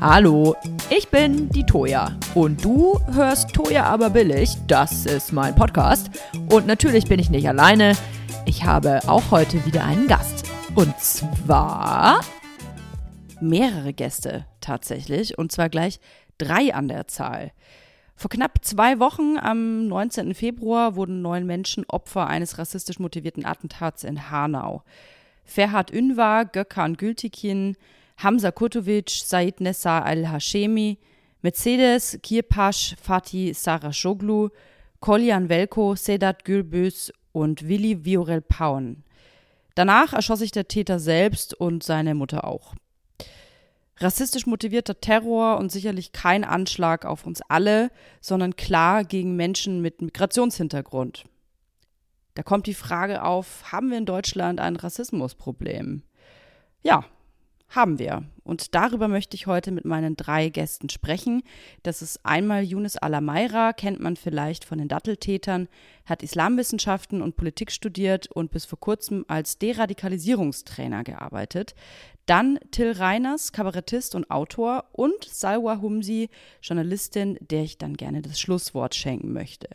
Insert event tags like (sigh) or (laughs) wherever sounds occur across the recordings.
Hallo, ich bin die Toja und du hörst Toja aber billig. Das ist mein Podcast und natürlich bin ich nicht alleine. Ich habe auch heute wieder einen Gast und zwar mehrere Gäste tatsächlich und zwar gleich drei an der Zahl. Vor knapp zwei Wochen, am 19. Februar, wurden neun Menschen Opfer eines rassistisch motivierten Attentats in Hanau. Ferhat Ünvar, Gökhan Gültekin, Hamza Kurtovic, Said Nessa al-Hashemi, Mercedes Kirpasch, Fatih Sarashoglu, Koljan Velko, Sedat Gülbüz und Willi Viorel Paun. Danach erschoss sich der Täter selbst und seine Mutter auch. Rassistisch motivierter Terror und sicherlich kein Anschlag auf uns alle, sondern klar gegen Menschen mit Migrationshintergrund. Da kommt die Frage auf, haben wir in Deutschland ein Rassismusproblem? Ja, haben wir. Und darüber möchte ich heute mit meinen drei Gästen sprechen. Das ist einmal Yunus Alamaira, kennt man vielleicht von den Datteltätern, hat Islamwissenschaften und Politik studiert und bis vor kurzem als Deradikalisierungstrainer gearbeitet. Dann Till Reiners, Kabarettist und Autor und Salwa Humsi, Journalistin, der ich dann gerne das Schlusswort schenken möchte.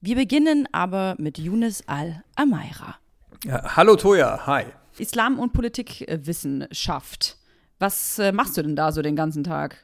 Wir beginnen aber mit Yunus Al-Amaira. Ja, hallo Toja, hi. Islam- und Politikwissenschaft. Was äh, machst du denn da so den ganzen Tag?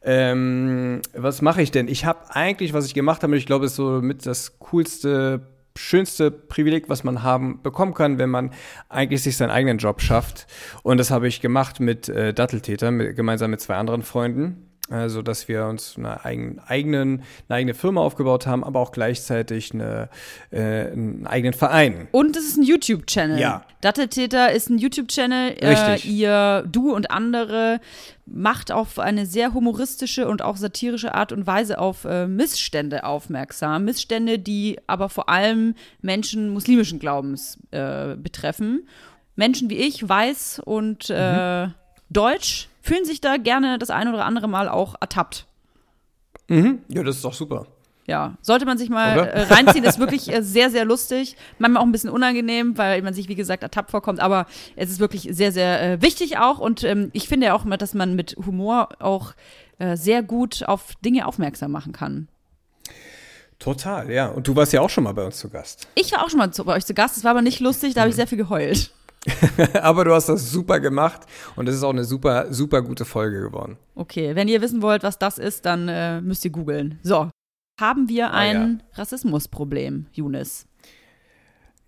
Ähm, was mache ich denn? Ich habe eigentlich, was ich gemacht habe, ich glaube, ist so mit das coolste, schönste Privileg, was man haben bekommen kann, wenn man eigentlich sich seinen eigenen Job schafft. Und das habe ich gemacht mit äh, Datteltäter, mit, gemeinsam mit zwei anderen Freunden also dass wir uns eine, eigen, eigenen, eine eigene Firma aufgebaut haben, aber auch gleichzeitig eine, äh, einen eigenen Verein. Und es ist ein YouTube-Channel. Ja. Datteltäter ist ein YouTube-Channel. Richtig. Äh, ihr, du und andere macht auf eine sehr humoristische und auch satirische Art und Weise auf äh, Missstände aufmerksam. Missstände, die aber vor allem Menschen muslimischen Glaubens äh, betreffen. Menschen wie ich, weiß und äh, mhm. deutsch fühlen sich da gerne das ein oder andere Mal auch ertappt. Mhm. Ja, das ist doch super. Ja, sollte man sich mal äh, reinziehen, ist wirklich äh, sehr, sehr lustig. Manchmal auch ein bisschen unangenehm, weil man sich, wie gesagt, ertappt vorkommt, aber es ist wirklich sehr, sehr äh, wichtig auch und ähm, ich finde ja auch immer, dass man mit Humor auch äh, sehr gut auf Dinge aufmerksam machen kann. Total, ja. Und du warst ja auch schon mal bei uns zu Gast. Ich war auch schon mal zu, bei euch zu Gast, es war aber nicht lustig, da habe ich mhm. sehr viel geheult. (laughs) Aber du hast das super gemacht und es ist auch eine super, super gute Folge geworden. Okay, wenn ihr wissen wollt, was das ist, dann äh, müsst ihr googeln. So, haben wir ein ah, ja. Rassismusproblem, Younes?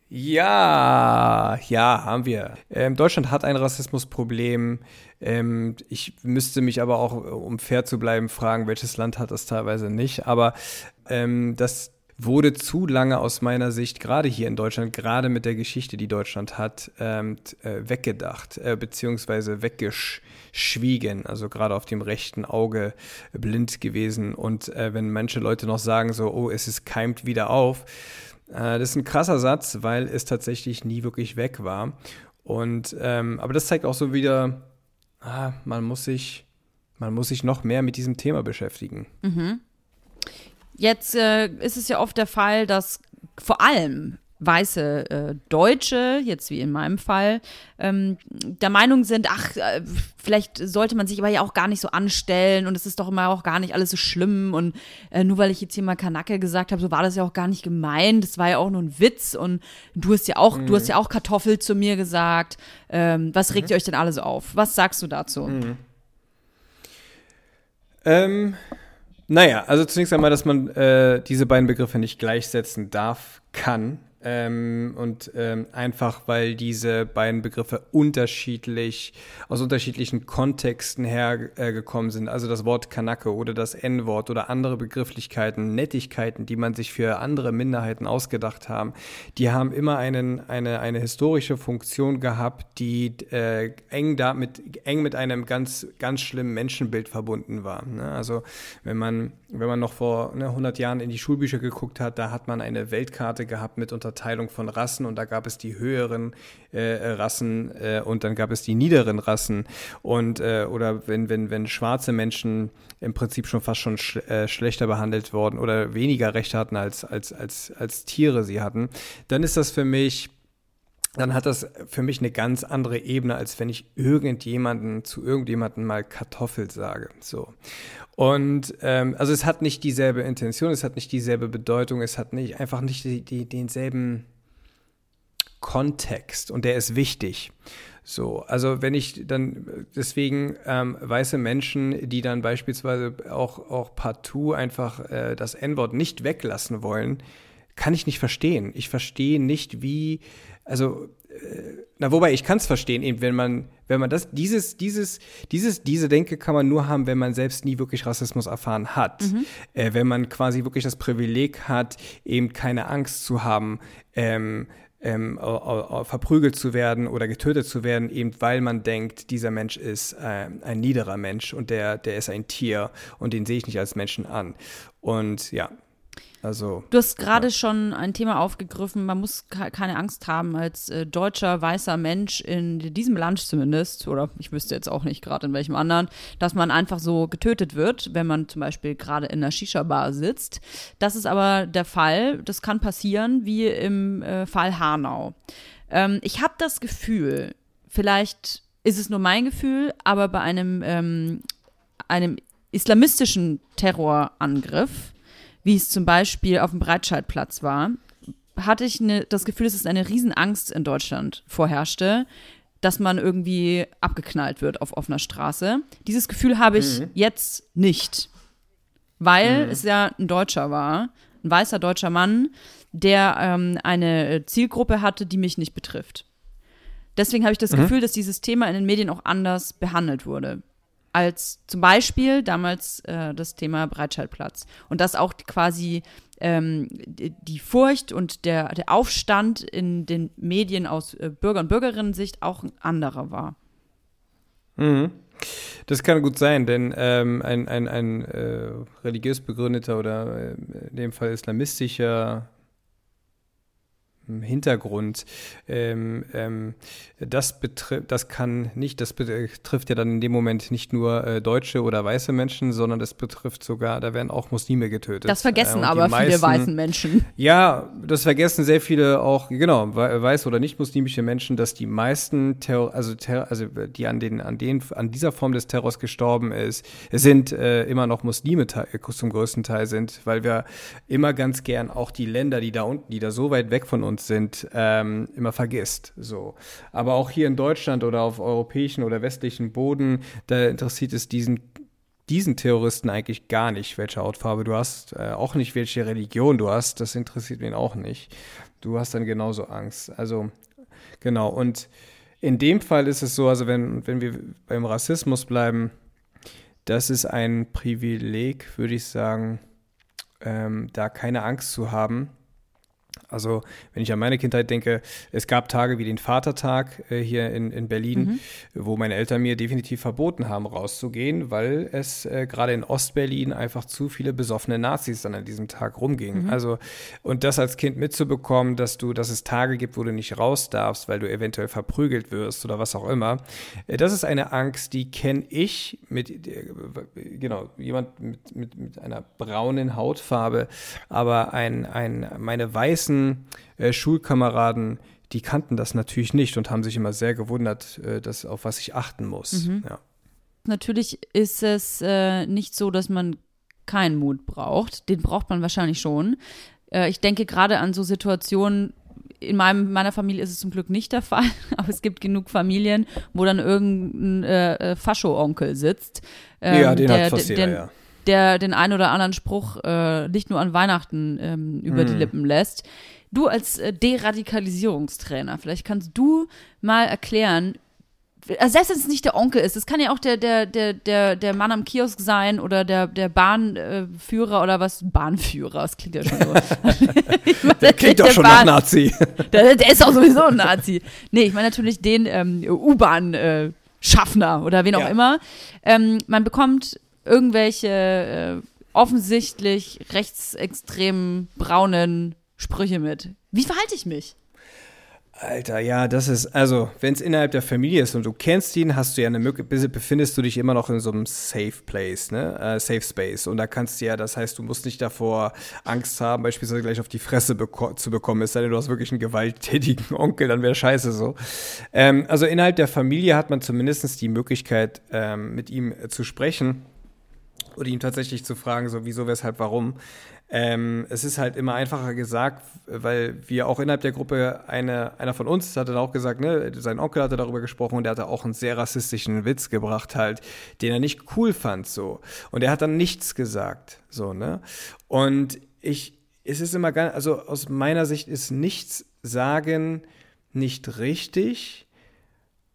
Ja, ja, haben wir. Ähm, Deutschland hat ein Rassismusproblem. Ähm, ich müsste mich aber auch, um fair zu bleiben, fragen, welches Land hat das teilweise nicht. Aber ähm, das wurde zu lange aus meiner Sicht, gerade hier in Deutschland, gerade mit der Geschichte, die Deutschland hat, ähm, äh, weggedacht, äh, beziehungsweise weggeschwiegen, also gerade auf dem rechten Auge blind gewesen. Und äh, wenn manche Leute noch sagen, so, oh, es ist keimt wieder auf, äh, das ist ein krasser Satz, weil es tatsächlich nie wirklich weg war. Und ähm, aber das zeigt auch so wieder, ah, man muss sich, man muss sich noch mehr mit diesem Thema beschäftigen. Mhm. Jetzt äh, ist es ja oft der Fall, dass vor allem weiße äh, Deutsche, jetzt wie in meinem Fall, ähm, der Meinung sind, ach, äh, vielleicht sollte man sich aber ja auch gar nicht so anstellen und es ist doch immer auch gar nicht alles so schlimm und äh, nur weil ich jetzt hier mal Kanacke gesagt habe, so war das ja auch gar nicht gemeint, das war ja auch nur ein Witz und du hast ja auch, mhm. du hast ja auch Kartoffel zu mir gesagt. Ähm, was regt mhm. ihr euch denn alle so auf? Was sagst du dazu? Mhm. Ähm, naja, also zunächst einmal, dass man äh, diese beiden Begriffe nicht gleichsetzen darf, kann. Ähm, und ähm, einfach, weil diese beiden Begriffe unterschiedlich, aus unterschiedlichen Kontexten hergekommen äh, sind. Also das Wort Kanake oder das N-Wort oder andere Begrifflichkeiten, Nettigkeiten, die man sich für andere Minderheiten ausgedacht haben, die haben immer einen, eine, eine historische Funktion gehabt, die äh, eng, damit, eng mit einem ganz, ganz schlimmen Menschenbild verbunden war. Ne? Also wenn man, wenn man noch vor ne, 100 Jahren in die Schulbücher geguckt hat, da hat man eine Weltkarte gehabt mit unter Unterteilung von Rassen und da gab es die höheren äh, Rassen äh, und dann gab es die niederen Rassen. Und äh, oder wenn, wenn, wenn schwarze Menschen im Prinzip schon fast schon sch äh, schlechter behandelt worden oder weniger Rechte hatten als, als, als, als Tiere sie hatten, dann ist das für mich dann hat das für mich eine ganz andere Ebene, als wenn ich irgendjemanden zu irgendjemanden mal Kartoffel sage. So. Und ähm, also es hat nicht dieselbe Intention, es hat nicht dieselbe Bedeutung, es hat nicht einfach nicht die, die, denselben Kontext und der ist wichtig. So, also wenn ich dann deswegen ähm, weiße Menschen, die dann beispielsweise auch, auch partout einfach äh, das N-Wort nicht weglassen wollen, kann ich nicht verstehen. Ich verstehe nicht, wie, also, äh, na, wobei ich kann es verstehen, eben, wenn man, wenn man das, dieses, dieses, dieses, diese Denke kann man nur haben, wenn man selbst nie wirklich Rassismus erfahren hat. Mhm. Äh, wenn man quasi wirklich das Privileg hat, eben keine Angst zu haben, ähm, ähm, verprügelt zu werden oder getötet zu werden, eben weil man denkt, dieser Mensch ist äh, ein niederer Mensch und der, der ist ein Tier und den sehe ich nicht als Menschen an. Und ja, also, du hast gerade ja. schon ein Thema aufgegriffen, man muss keine Angst haben als äh, deutscher weißer Mensch in diesem Land zumindest, oder ich wüsste jetzt auch nicht gerade in welchem anderen, dass man einfach so getötet wird, wenn man zum Beispiel gerade in einer Shisha-Bar sitzt. Das ist aber der Fall, das kann passieren, wie im äh, Fall Hanau. Ähm, ich habe das Gefühl, vielleicht ist es nur mein Gefühl, aber bei einem, ähm, einem islamistischen Terrorangriff wie es zum Beispiel auf dem Breitscheidplatz war, hatte ich ne, das Gefühl, dass es eine Riesenangst in Deutschland vorherrschte, dass man irgendwie abgeknallt wird auf offener Straße. Dieses Gefühl habe ich mhm. jetzt nicht, weil mhm. es ja ein Deutscher war, ein weißer deutscher Mann, der ähm, eine Zielgruppe hatte, die mich nicht betrifft. Deswegen habe ich das mhm. Gefühl, dass dieses Thema in den Medien auch anders behandelt wurde als zum Beispiel damals äh, das Thema Breitscheidplatz. Und dass auch quasi ähm, die Furcht und der, der Aufstand in den Medien aus äh, Bürger- und Bürgerinnen-Sicht auch ein anderer war. Mhm. Das kann gut sein, denn ähm, ein, ein, ein äh, religiös begründeter oder äh, in dem Fall islamistischer Hintergrund. Ähm, ähm, das betrifft, das kann nicht, das betrifft ja dann in dem Moment nicht nur äh, deutsche oder weiße Menschen, sondern das betrifft sogar, da werden auch Muslime getötet. Das vergessen äh, aber meisten, viele weißen Menschen. Ja, das vergessen sehr viele auch, genau, weiße oder nicht muslimische Menschen, dass die meisten Terror, also, Terror, also die an den, an den, an dieser Form des Terrors gestorben ist, sind äh, immer noch Muslime zum größten Teil sind, weil wir immer ganz gern auch die Länder, die da unten, die da so weit weg von uns uns sind, ähm, immer vergisst. So. Aber auch hier in Deutschland oder auf europäischen oder westlichen Boden, da interessiert es diesen diesen Terroristen eigentlich gar nicht, welche Hautfarbe du hast, äh, auch nicht, welche Religion du hast, das interessiert ihn auch nicht. Du hast dann genauso Angst. Also, genau. Und in dem Fall ist es so, also wenn, wenn wir beim Rassismus bleiben, das ist ein Privileg, würde ich sagen, ähm, da keine Angst zu haben, also wenn ich an meine Kindheit denke, es gab Tage wie den Vatertag äh, hier in, in Berlin, mhm. wo meine Eltern mir definitiv verboten haben, rauszugehen, weil es äh, gerade in Ostberlin einfach zu viele besoffene Nazis dann an diesem Tag rumgingen. Mhm. Also und das als Kind mitzubekommen, dass du, dass es Tage gibt, wo du nicht raus darfst, weil du eventuell verprügelt wirst oder was auch immer, äh, das ist eine Angst, die kenne ich mit, äh, genau, jemand mit, mit, mit einer braunen Hautfarbe, aber ein, ein, meine weißen äh, Schulkameraden, die kannten das natürlich nicht und haben sich immer sehr gewundert, äh, dass, auf was ich achten muss. Mhm. Ja. Natürlich ist es äh, nicht so, dass man keinen Mut braucht. Den braucht man wahrscheinlich schon. Äh, ich denke gerade an so Situationen, in meinem, meiner Familie ist es zum Glück nicht der Fall, (laughs) aber es gibt genug Familien, wo dann irgendein äh, äh Fascho-Onkel sitzt. Ähm, ja, den der, hat fast jeder, ja der den einen oder anderen Spruch äh, nicht nur an Weihnachten ähm, über mm. die hm. Lippen lässt. Du als äh, Deradikalisierungstrainer, vielleicht kannst du mal erklären, also selbst wenn es nicht der Onkel ist, es kann ja auch der, der, der, der, der Mann am Kiosk sein oder der, der Bahnführer oder was. Bahnführer, das klingt ja schon so. (laughs) der klingt doch schon Bahn, nach Nazi. (laughs) Der, der, ist auch sowieso ein Nazi. Nee, ich meine natürlich den ähm, U-Bahn- äh, Schaffner oder wen auch ja. immer. Ähm, man bekommt irgendwelche äh, offensichtlich rechtsextremen braunen Sprüche mit. Wie verhalte ich mich? Alter, ja, das ist, also, wenn es innerhalb der Familie ist und du kennst ihn, hast du ja eine Möglichkeit, befindest du dich immer noch in so einem Safe Place, ne? Äh, Safe Space. Und da kannst du ja, das heißt, du musst nicht davor Angst haben, beispielsweise gleich auf die Fresse beko zu bekommen, es sei denn, du hast wirklich einen gewalttätigen (laughs) Onkel, dann wäre scheiße so. Ähm, also innerhalb der Familie hat man zumindest die Möglichkeit, ähm, mit ihm äh, zu sprechen oder ihn tatsächlich zu fragen, so wieso, weshalb, warum. Ähm, es ist halt immer einfacher gesagt, weil wir auch innerhalb der Gruppe, eine, einer von uns hat dann auch gesagt, ne, sein Onkel hatte darüber gesprochen und der hatte auch einen sehr rassistischen Witz gebracht halt, den er nicht cool fand so. Und er hat dann nichts gesagt, so, ne. Und ich, es ist immer ganz, also aus meiner Sicht ist nichts sagen nicht richtig,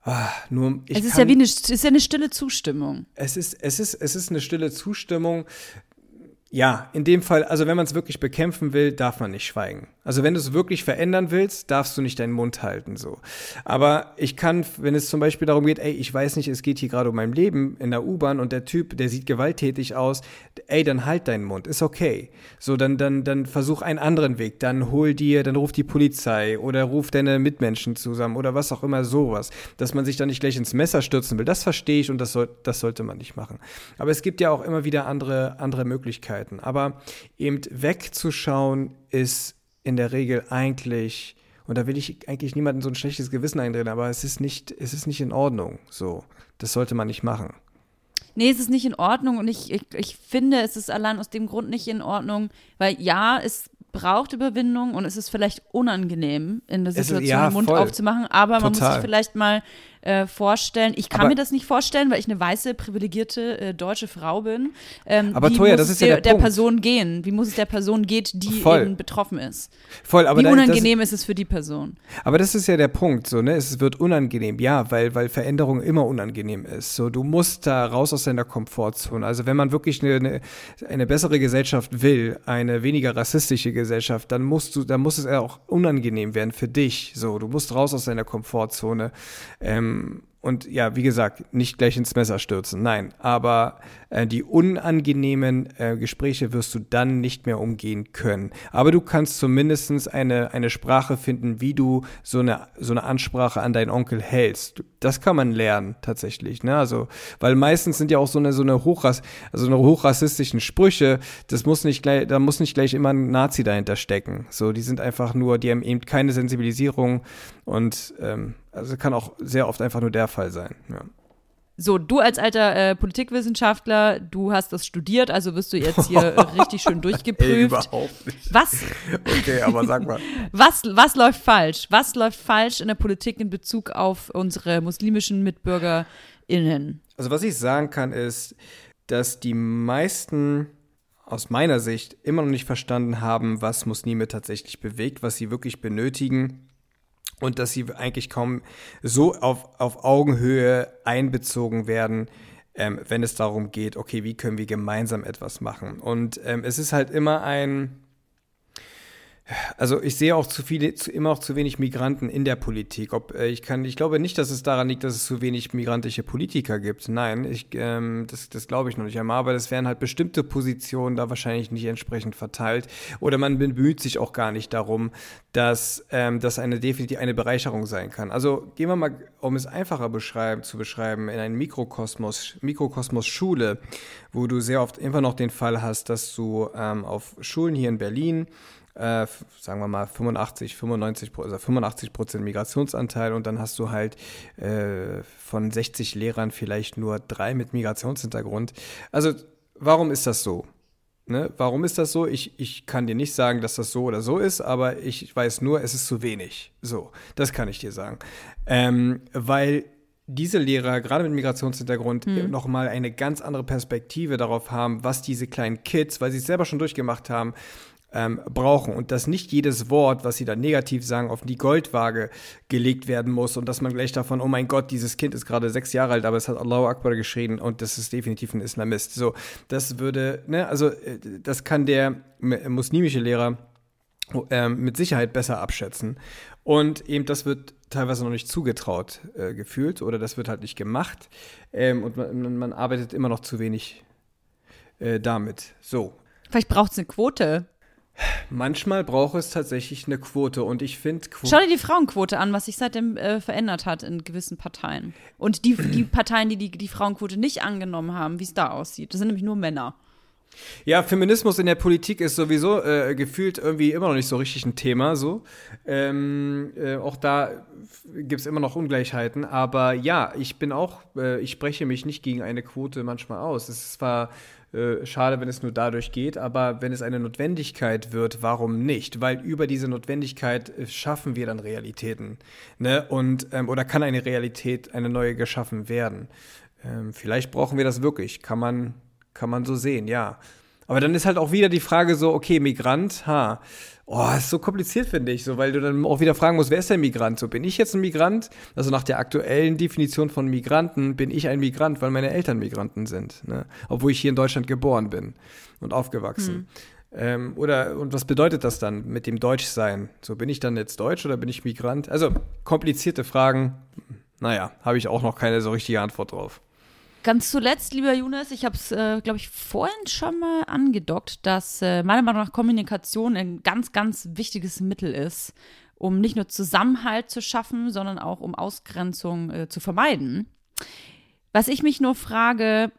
Ah, nur es ist ja wie eine, es ist ja eine stille Zustimmung. Es ist, es ist, es ist eine stille Zustimmung. Ja, in dem Fall, also wenn man es wirklich bekämpfen will, darf man nicht schweigen. Also wenn du es wirklich verändern willst, darfst du nicht deinen Mund halten, so. Aber ich kann, wenn es zum Beispiel darum geht, ey, ich weiß nicht, es geht hier gerade um mein Leben in der U-Bahn und der Typ, der sieht gewalttätig aus, ey, dann halt deinen Mund, ist okay. So, dann, dann, dann versuch einen anderen Weg, dann hol dir, dann ruf die Polizei oder ruf deine Mitmenschen zusammen oder was auch immer, sowas. Dass man sich dann nicht gleich ins Messer stürzen will, das verstehe ich und das, soll, das sollte man nicht machen. Aber es gibt ja auch immer wieder andere, andere Möglichkeiten. Aber eben wegzuschauen ist in der Regel eigentlich, und da will ich eigentlich niemandem so ein schlechtes Gewissen eindrehen, aber es ist nicht, es ist nicht in Ordnung. So, das sollte man nicht machen. Nee, es ist nicht in Ordnung und ich, ich, ich finde, es ist allein aus dem Grund nicht in Ordnung, weil ja, es braucht Überwindung und es ist vielleicht unangenehm, in der Situation ist, ja, den Mund voll. aufzumachen, aber man Total. muss sich vielleicht mal äh, vorstellen. Ich kann aber, mir das nicht vorstellen, weil ich eine weiße, privilegierte äh, deutsche Frau bin. Ähm, aber Toja, das ist ja der, der Person gehen? Wie muss es der Person geht, die Voll. eben betroffen ist? Voll, aber wie unangenehm das, ist es für die Person? Aber das ist ja der Punkt, so ne? Es wird unangenehm, ja, weil weil Veränderung immer unangenehm ist. So, du musst da raus aus deiner Komfortzone. Also wenn man wirklich eine, eine, eine bessere Gesellschaft will, eine weniger rassistische Gesellschaft, dann musst du, dann muss es auch unangenehm werden für dich. So, du musst raus aus deiner Komfortzone. Ähm, ähm, und ja, wie gesagt, nicht gleich ins Messer stürzen, nein. Aber äh, die unangenehmen äh, Gespräche wirst du dann nicht mehr umgehen können. Aber du kannst zumindest eine, eine Sprache finden, wie du so eine, so eine Ansprache an deinen Onkel hältst. Das kann man lernen, tatsächlich. Ne? Also, weil meistens sind ja auch so eine, so eine Hochrass, also eine hochrassistischen Sprüche, das muss nicht gleich, da muss nicht gleich immer ein Nazi dahinter stecken. So, die sind einfach nur, die haben eben keine Sensibilisierung und ähm, also kann auch sehr oft einfach nur der Fall sein. Ja. So, du als alter äh, Politikwissenschaftler, du hast das studiert, also wirst du jetzt hier (laughs) richtig schön durchgeprüft. Ey, überhaupt nicht. Was? Okay, aber sag mal. (laughs) was, was läuft falsch? Was läuft falsch in der Politik in Bezug auf unsere muslimischen MitbürgerInnen? Also, was ich sagen kann, ist, dass die meisten aus meiner Sicht immer noch nicht verstanden haben, was Muslime tatsächlich bewegt, was sie wirklich benötigen und dass sie eigentlich kaum so auf, auf Augenhöhe einbezogen werden, ähm, wenn es darum geht, okay, wie können wir gemeinsam etwas machen. Und ähm, es ist halt immer ein, also ich sehe auch zu viele, zu, immer auch zu wenig Migranten in der Politik. Ob äh, ich kann, ich glaube nicht, dass es daran liegt, dass es zu wenig migrantische Politiker gibt. Nein, ich, ähm, das, das glaube ich noch nicht einmal. Aber das wären halt bestimmte Positionen da wahrscheinlich nicht entsprechend verteilt. Oder man bemüht sich auch gar nicht darum, dass ähm, das eine definitiv eine Bereicherung sein kann. Also gehen wir mal, um es einfacher beschreiben, zu beschreiben, in einen Mikrokosmos, Mikrokosmos Schule, wo du sehr oft immer noch den Fall hast, dass du ähm, auf Schulen hier in Berlin äh, sagen wir mal 85, 95, also 85 Prozent Migrationsanteil und dann hast du halt äh, von 60 Lehrern vielleicht nur drei mit Migrationshintergrund. Also warum ist das so? Ne? Warum ist das so? Ich, ich kann dir nicht sagen, dass das so oder so ist, aber ich weiß nur, es ist zu wenig. So, das kann ich dir sagen. Ähm, weil diese Lehrer, gerade mit Migrationshintergrund, mhm. nochmal eine ganz andere Perspektive darauf haben, was diese kleinen Kids, weil sie es selber schon durchgemacht haben, ähm, brauchen und dass nicht jedes Wort, was sie dann negativ sagen, auf die Goldwaage gelegt werden muss und dass man gleich davon, oh mein Gott, dieses Kind ist gerade sechs Jahre alt, aber es hat Allahu Akbar geschrien und das ist definitiv ein Islamist. So, das würde, ne, also äh, das kann der muslimische Lehrer äh, mit Sicherheit besser abschätzen. Und eben das wird teilweise noch nicht zugetraut äh, gefühlt oder das wird halt nicht gemacht ähm, und man, man, arbeitet immer noch zu wenig äh, damit. So. Vielleicht braucht es eine Quote. Manchmal braucht es tatsächlich eine Quote und ich finde. Schau dir die Frauenquote an, was sich seitdem äh, verändert hat in gewissen Parteien. Und die, die (clears throat) Parteien, die, die die Frauenquote nicht angenommen haben, wie es da aussieht. Das sind nämlich nur Männer. Ja, Feminismus in der Politik ist sowieso äh, gefühlt irgendwie immer noch nicht so richtig ein Thema. So. Ähm, äh, auch da gibt es immer noch Ungleichheiten. Aber ja, ich bin auch, äh, ich spreche mich nicht gegen eine Quote manchmal aus. Es ist zwar äh, schade, wenn es nur dadurch geht, aber wenn es eine Notwendigkeit wird, warum nicht? Weil über diese Notwendigkeit äh, schaffen wir dann Realitäten. Ne? Und, ähm, oder kann eine Realität, eine neue geschaffen werden? Ähm, vielleicht brauchen wir das wirklich. Kann man kann man so sehen, ja. Aber dann ist halt auch wieder die Frage so, okay, Migrant, ha. Oh, ist so kompliziert, finde ich, so, weil du dann auch wieder fragen musst, wer ist der Migrant? So, bin ich jetzt ein Migrant? Also nach der aktuellen Definition von Migranten bin ich ein Migrant, weil meine Eltern Migranten sind, ne? Obwohl ich hier in Deutschland geboren bin und aufgewachsen. Hm. Ähm, oder, und was bedeutet das dann mit dem Deutschsein? So, bin ich dann jetzt Deutsch oder bin ich Migrant? Also, komplizierte Fragen. Naja, habe ich auch noch keine so richtige Antwort drauf. Ganz zuletzt, lieber Jonas, ich habe es, äh, glaube ich, vorhin schon mal angedockt, dass äh, meiner Meinung nach Kommunikation ein ganz, ganz wichtiges Mittel ist, um nicht nur Zusammenhalt zu schaffen, sondern auch um Ausgrenzung äh, zu vermeiden. Was ich mich nur frage,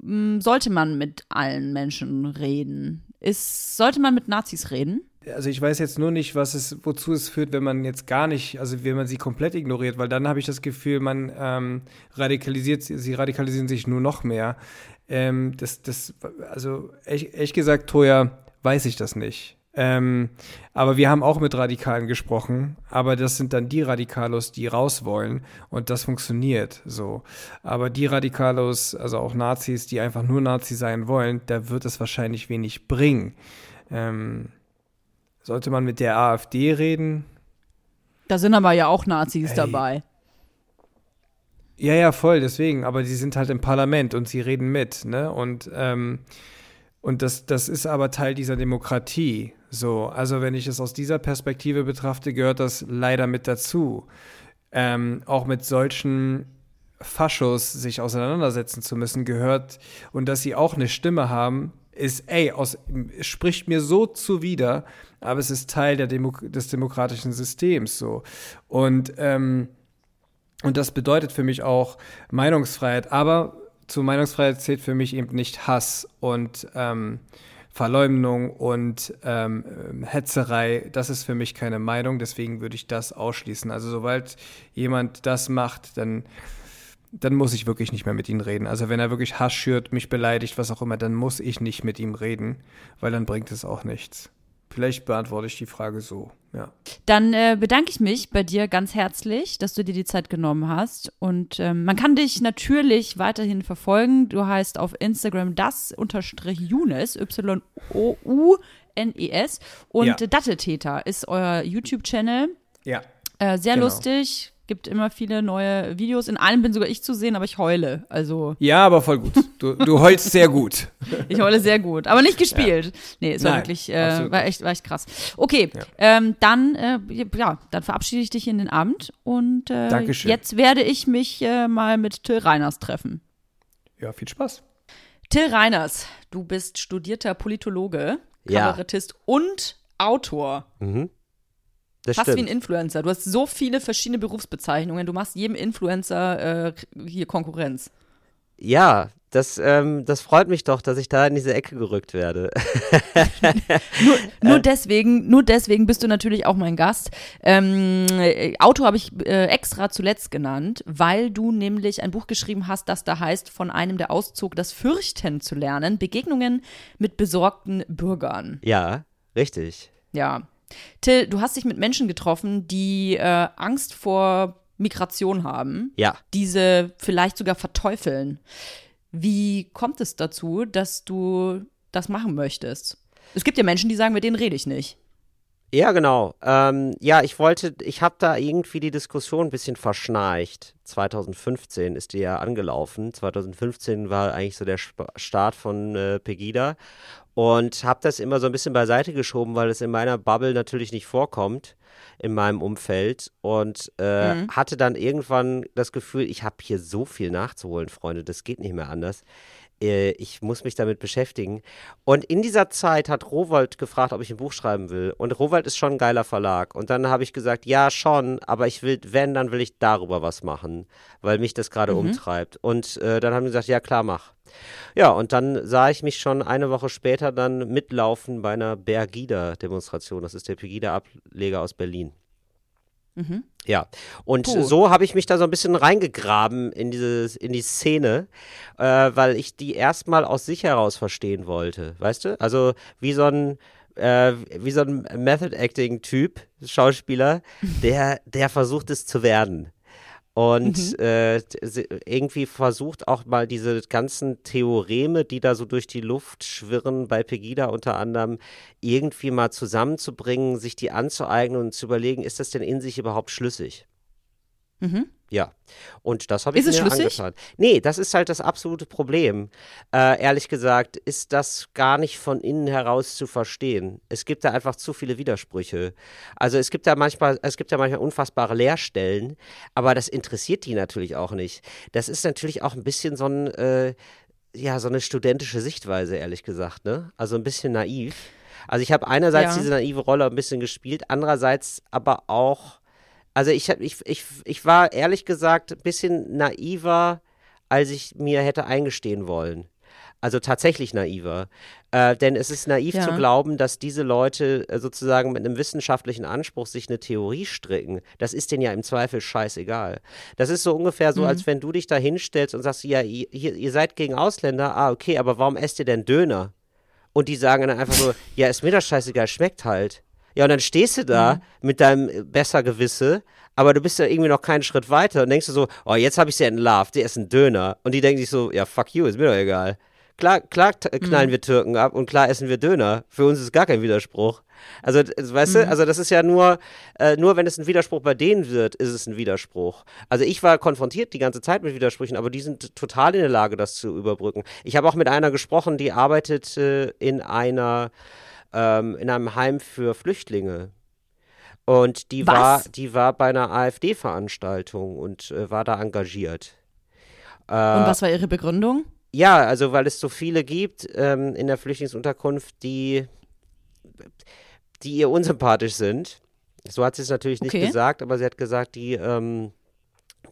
sollte man mit allen Menschen reden? Ist, sollte man mit Nazis reden? Also ich weiß jetzt nur nicht, was es, wozu es führt, wenn man jetzt gar nicht, also wenn man sie komplett ignoriert, weil dann habe ich das Gefühl, man ähm, radikalisiert, sie radikalisieren sich nur noch mehr. Ähm, das, das, also ehrlich, ehrlich gesagt, Toja, weiß ich das nicht. Ähm, aber wir haben auch mit Radikalen gesprochen, aber das sind dann die Radikalos, die raus wollen und das funktioniert so. Aber die Radikalos, also auch Nazis, die einfach nur Nazi sein wollen, da wird es wahrscheinlich wenig bringen. Ähm, sollte man mit der AfD reden? Da sind aber ja auch Nazis Ey. dabei. Ja, ja, voll, deswegen. Aber sie sind halt im Parlament und sie reden mit, ne? Und, ähm, und das, das ist aber Teil dieser Demokratie. So, also wenn ich es aus dieser Perspektive betrachte, gehört das leider mit dazu. Ähm, auch mit solchen Faschos sich auseinandersetzen zu müssen, gehört und dass sie auch eine Stimme haben, ist, ey, aus, spricht mir so zuwider, aber es ist Teil Demo des demokratischen Systems so. Und, ähm, und das bedeutet für mich auch Meinungsfreiheit. Aber zu Meinungsfreiheit zählt für mich eben nicht Hass und ähm, Verleumdung und ähm, Hetzerei. Das ist für mich keine Meinung, deswegen würde ich das ausschließen. Also sobald jemand das macht, dann dann muss ich wirklich nicht mehr mit ihm reden. Also wenn er wirklich Hass schürt, mich beleidigt, was auch immer, dann muss ich nicht mit ihm reden, weil dann bringt es auch nichts. Vielleicht beantworte ich die Frage so, ja. Dann äh, bedanke ich mich bei dir ganz herzlich, dass du dir die Zeit genommen hast. Und ähm, man kann dich natürlich weiterhin verfolgen. Du heißt auf Instagram das unterstrich Younes, Y-O-U-N-E-S. Und ja. Datteltäter ist euer YouTube-Channel. Ja. Äh, sehr genau. lustig, gibt immer viele neue Videos. In einem bin sogar ich zu sehen, aber ich heule. Also. Ja, aber voll gut. Du, du heulst sehr gut. (laughs) ich heule sehr gut. Aber nicht gespielt. Ja. Nee, es war Nein, wirklich, äh, war echt, war echt krass. Okay, ja. ähm, dann, äh, ja, dann verabschiede ich dich in den Abend und äh, Dankeschön. jetzt werde ich mich äh, mal mit Till Reiners treffen. Ja, viel Spaß. Till Reiners, du bist studierter Politologe, Kabarettist ja. und Autor. Mhm. Das Fast stimmt. wie ein Influencer. Du hast so viele verschiedene Berufsbezeichnungen. Du machst jedem Influencer äh, hier Konkurrenz. Ja, das, ähm, das freut mich doch, dass ich da in diese Ecke gerückt werde. (laughs) nur, nur äh. deswegen, nur deswegen bist du natürlich auch mein Gast. Ähm, Auto habe ich äh, extra zuletzt genannt, weil du nämlich ein Buch geschrieben hast, das da heißt, von einem der Auszug das Fürchten zu lernen, Begegnungen mit besorgten Bürgern. Ja, richtig. Ja, Till, du hast dich mit Menschen getroffen, die äh, Angst vor Migration haben. Ja. Diese vielleicht sogar verteufeln. Wie kommt es dazu, dass du das machen möchtest? Es gibt ja Menschen, die sagen, mit denen rede ich nicht. Ja, genau. Ähm, ja, ich wollte, ich habe da irgendwie die Diskussion ein bisschen verschnarcht. 2015 ist die ja angelaufen. 2015 war eigentlich so der Start von äh, Pegida und habe das immer so ein bisschen beiseite geschoben, weil es in meiner Bubble natürlich nicht vorkommt in meinem Umfeld und äh, mhm. hatte dann irgendwann das Gefühl, ich habe hier so viel nachzuholen, Freunde, das geht nicht mehr anders. Äh, ich muss mich damit beschäftigen. Und in dieser Zeit hat Rowold gefragt, ob ich ein Buch schreiben will. Und Rowold ist schon ein geiler Verlag. Und dann habe ich gesagt, ja, schon, aber ich will, wenn, dann will ich darüber was machen, weil mich das gerade mhm. umtreibt. Und äh, dann haben die gesagt, ja, klar, mach. Ja, und dann sah ich mich schon eine Woche später dann mitlaufen bei einer Bergida-Demonstration. Das ist der Pegida-Ableger aus Berlin. Mhm. Ja, und Puh. so habe ich mich da so ein bisschen reingegraben in, dieses, in die Szene, äh, weil ich die erstmal aus sich heraus verstehen wollte, weißt du? Also wie so ein, äh, wie so ein Method-Acting-Typ, Schauspieler, (laughs) der, der versucht es zu werden und mhm. äh, irgendwie versucht auch mal diese ganzen Theoreme, die da so durch die Luft schwirren, bei Pegida unter anderem, irgendwie mal zusammenzubringen, sich die anzueignen und zu überlegen, ist das denn in sich überhaupt schlüssig? Mhm. Ja, und das habe ich ist mir angeschaut. Nee, das ist halt das absolute Problem. Äh, ehrlich gesagt, ist das gar nicht von innen heraus zu verstehen. Es gibt da einfach zu viele Widersprüche. Also es gibt da manchmal, es gibt da manchmal unfassbare Leerstellen, aber das interessiert die natürlich auch nicht. Das ist natürlich auch ein bisschen so ein, äh, ja, so eine studentische Sichtweise, ehrlich gesagt, ne? Also ein bisschen naiv. Also ich habe einerseits ja. diese naive Rolle ein bisschen gespielt, andererseits aber auch also ich, ich, ich, ich war ehrlich gesagt ein bisschen naiver, als ich mir hätte eingestehen wollen. Also tatsächlich naiver. Äh, denn es ist naiv ja. zu glauben, dass diese Leute äh, sozusagen mit einem wissenschaftlichen Anspruch sich eine Theorie stricken. Das ist denen ja im Zweifel scheißegal. Das ist so ungefähr so, mhm. als wenn du dich da hinstellst und sagst, ja, ihr, ihr seid gegen Ausländer, ah, okay, aber warum esst ihr denn Döner? Und die sagen dann einfach so, ja, ist mir das scheißegal, schmeckt halt. Ja, und dann stehst du da mhm. mit deinem Bessergewisse, aber du bist ja irgendwie noch keinen Schritt weiter und denkst du so, oh, jetzt habe ich sie entlarvt, die essen Döner. Und die denken sich so, ja, fuck you, ist mir doch egal. Klar, klar knallen mhm. wir Türken ab und klar essen wir Döner. Für uns ist gar kein Widerspruch. Also, weißt mhm. du, also das ist ja nur, äh, nur wenn es ein Widerspruch bei denen wird, ist es ein Widerspruch. Also ich war konfrontiert die ganze Zeit mit Widersprüchen, aber die sind total in der Lage, das zu überbrücken. Ich habe auch mit einer gesprochen, die arbeitet äh, in einer ähm, in einem Heim für Flüchtlinge. Und die war, die war bei einer AfD-Veranstaltung und äh, war da engagiert. Äh, und was war ihre Begründung? Ja, also weil es so viele gibt ähm, in der Flüchtlingsunterkunft, die, die ihr unsympathisch sind. So hat sie es natürlich okay. nicht gesagt, aber sie hat gesagt, die ähm,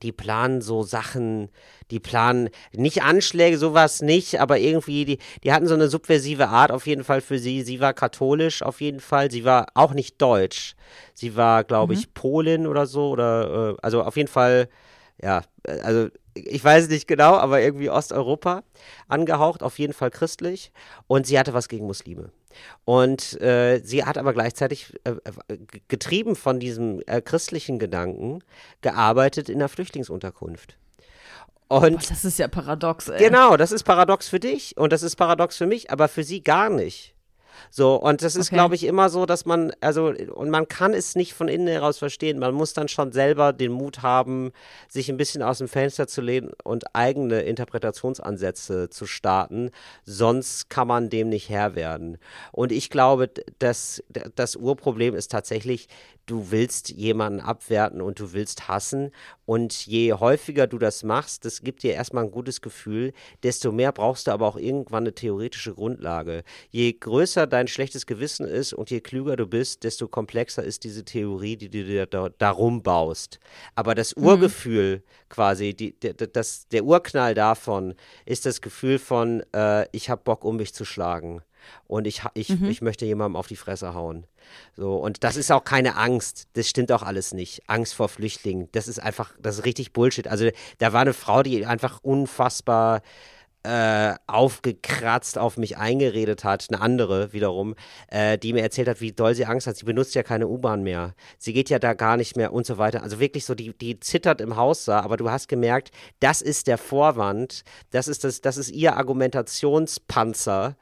die planen so Sachen, die planen nicht Anschläge, sowas nicht, aber irgendwie, die, die hatten so eine subversive Art auf jeden Fall für sie. Sie war katholisch auf jeden Fall, sie war auch nicht deutsch. Sie war, glaube mhm. ich, Polin oder so, oder äh, also auf jeden Fall, ja, also ich weiß nicht genau, aber irgendwie Osteuropa angehaucht, auf jeden Fall christlich. Und sie hatte was gegen Muslime. Und äh, sie hat aber gleichzeitig, äh, äh, getrieben von diesem äh, christlichen Gedanken, gearbeitet in der Flüchtlingsunterkunft. Und Boah, das ist ja paradox, ey. Genau, das ist paradox für dich und das ist paradox für mich, aber für sie gar nicht. So, und das ist, okay. glaube ich, immer so, dass man, also, und man kann es nicht von innen heraus verstehen. Man muss dann schon selber den Mut haben, sich ein bisschen aus dem Fenster zu lehnen und eigene Interpretationsansätze zu starten. Sonst kann man dem nicht Herr werden. Und ich glaube, dass das Urproblem ist tatsächlich, du willst jemanden abwerten und du willst hassen. Und je häufiger du das machst, das gibt dir erstmal ein gutes Gefühl, desto mehr brauchst du aber auch irgendwann eine theoretische Grundlage. Je größer dein schlechtes Gewissen ist und je klüger du bist, desto komplexer ist diese Theorie, die du dir da, darum baust. Aber das mhm. Urgefühl mhm. quasi, die, der, das, der Urknall davon ist das Gefühl von, äh, ich habe Bock, um mich zu schlagen und ich, ich, mhm. ich möchte jemandem auf die Fresse hauen. So, und das ist auch keine Angst. Das stimmt auch alles nicht. Angst vor Flüchtlingen. Das ist einfach, das ist richtig Bullshit. Also da war eine Frau, die einfach unfassbar äh, aufgekratzt auf mich eingeredet hat, eine andere wiederum, äh, die mir erzählt hat, wie doll sie Angst hat. Sie benutzt ja keine U-Bahn mehr. Sie geht ja da gar nicht mehr und so weiter. Also wirklich so, die, die zittert im Haus da, aber du hast gemerkt, das ist der Vorwand, das ist, das, das ist ihr Argumentationspanzer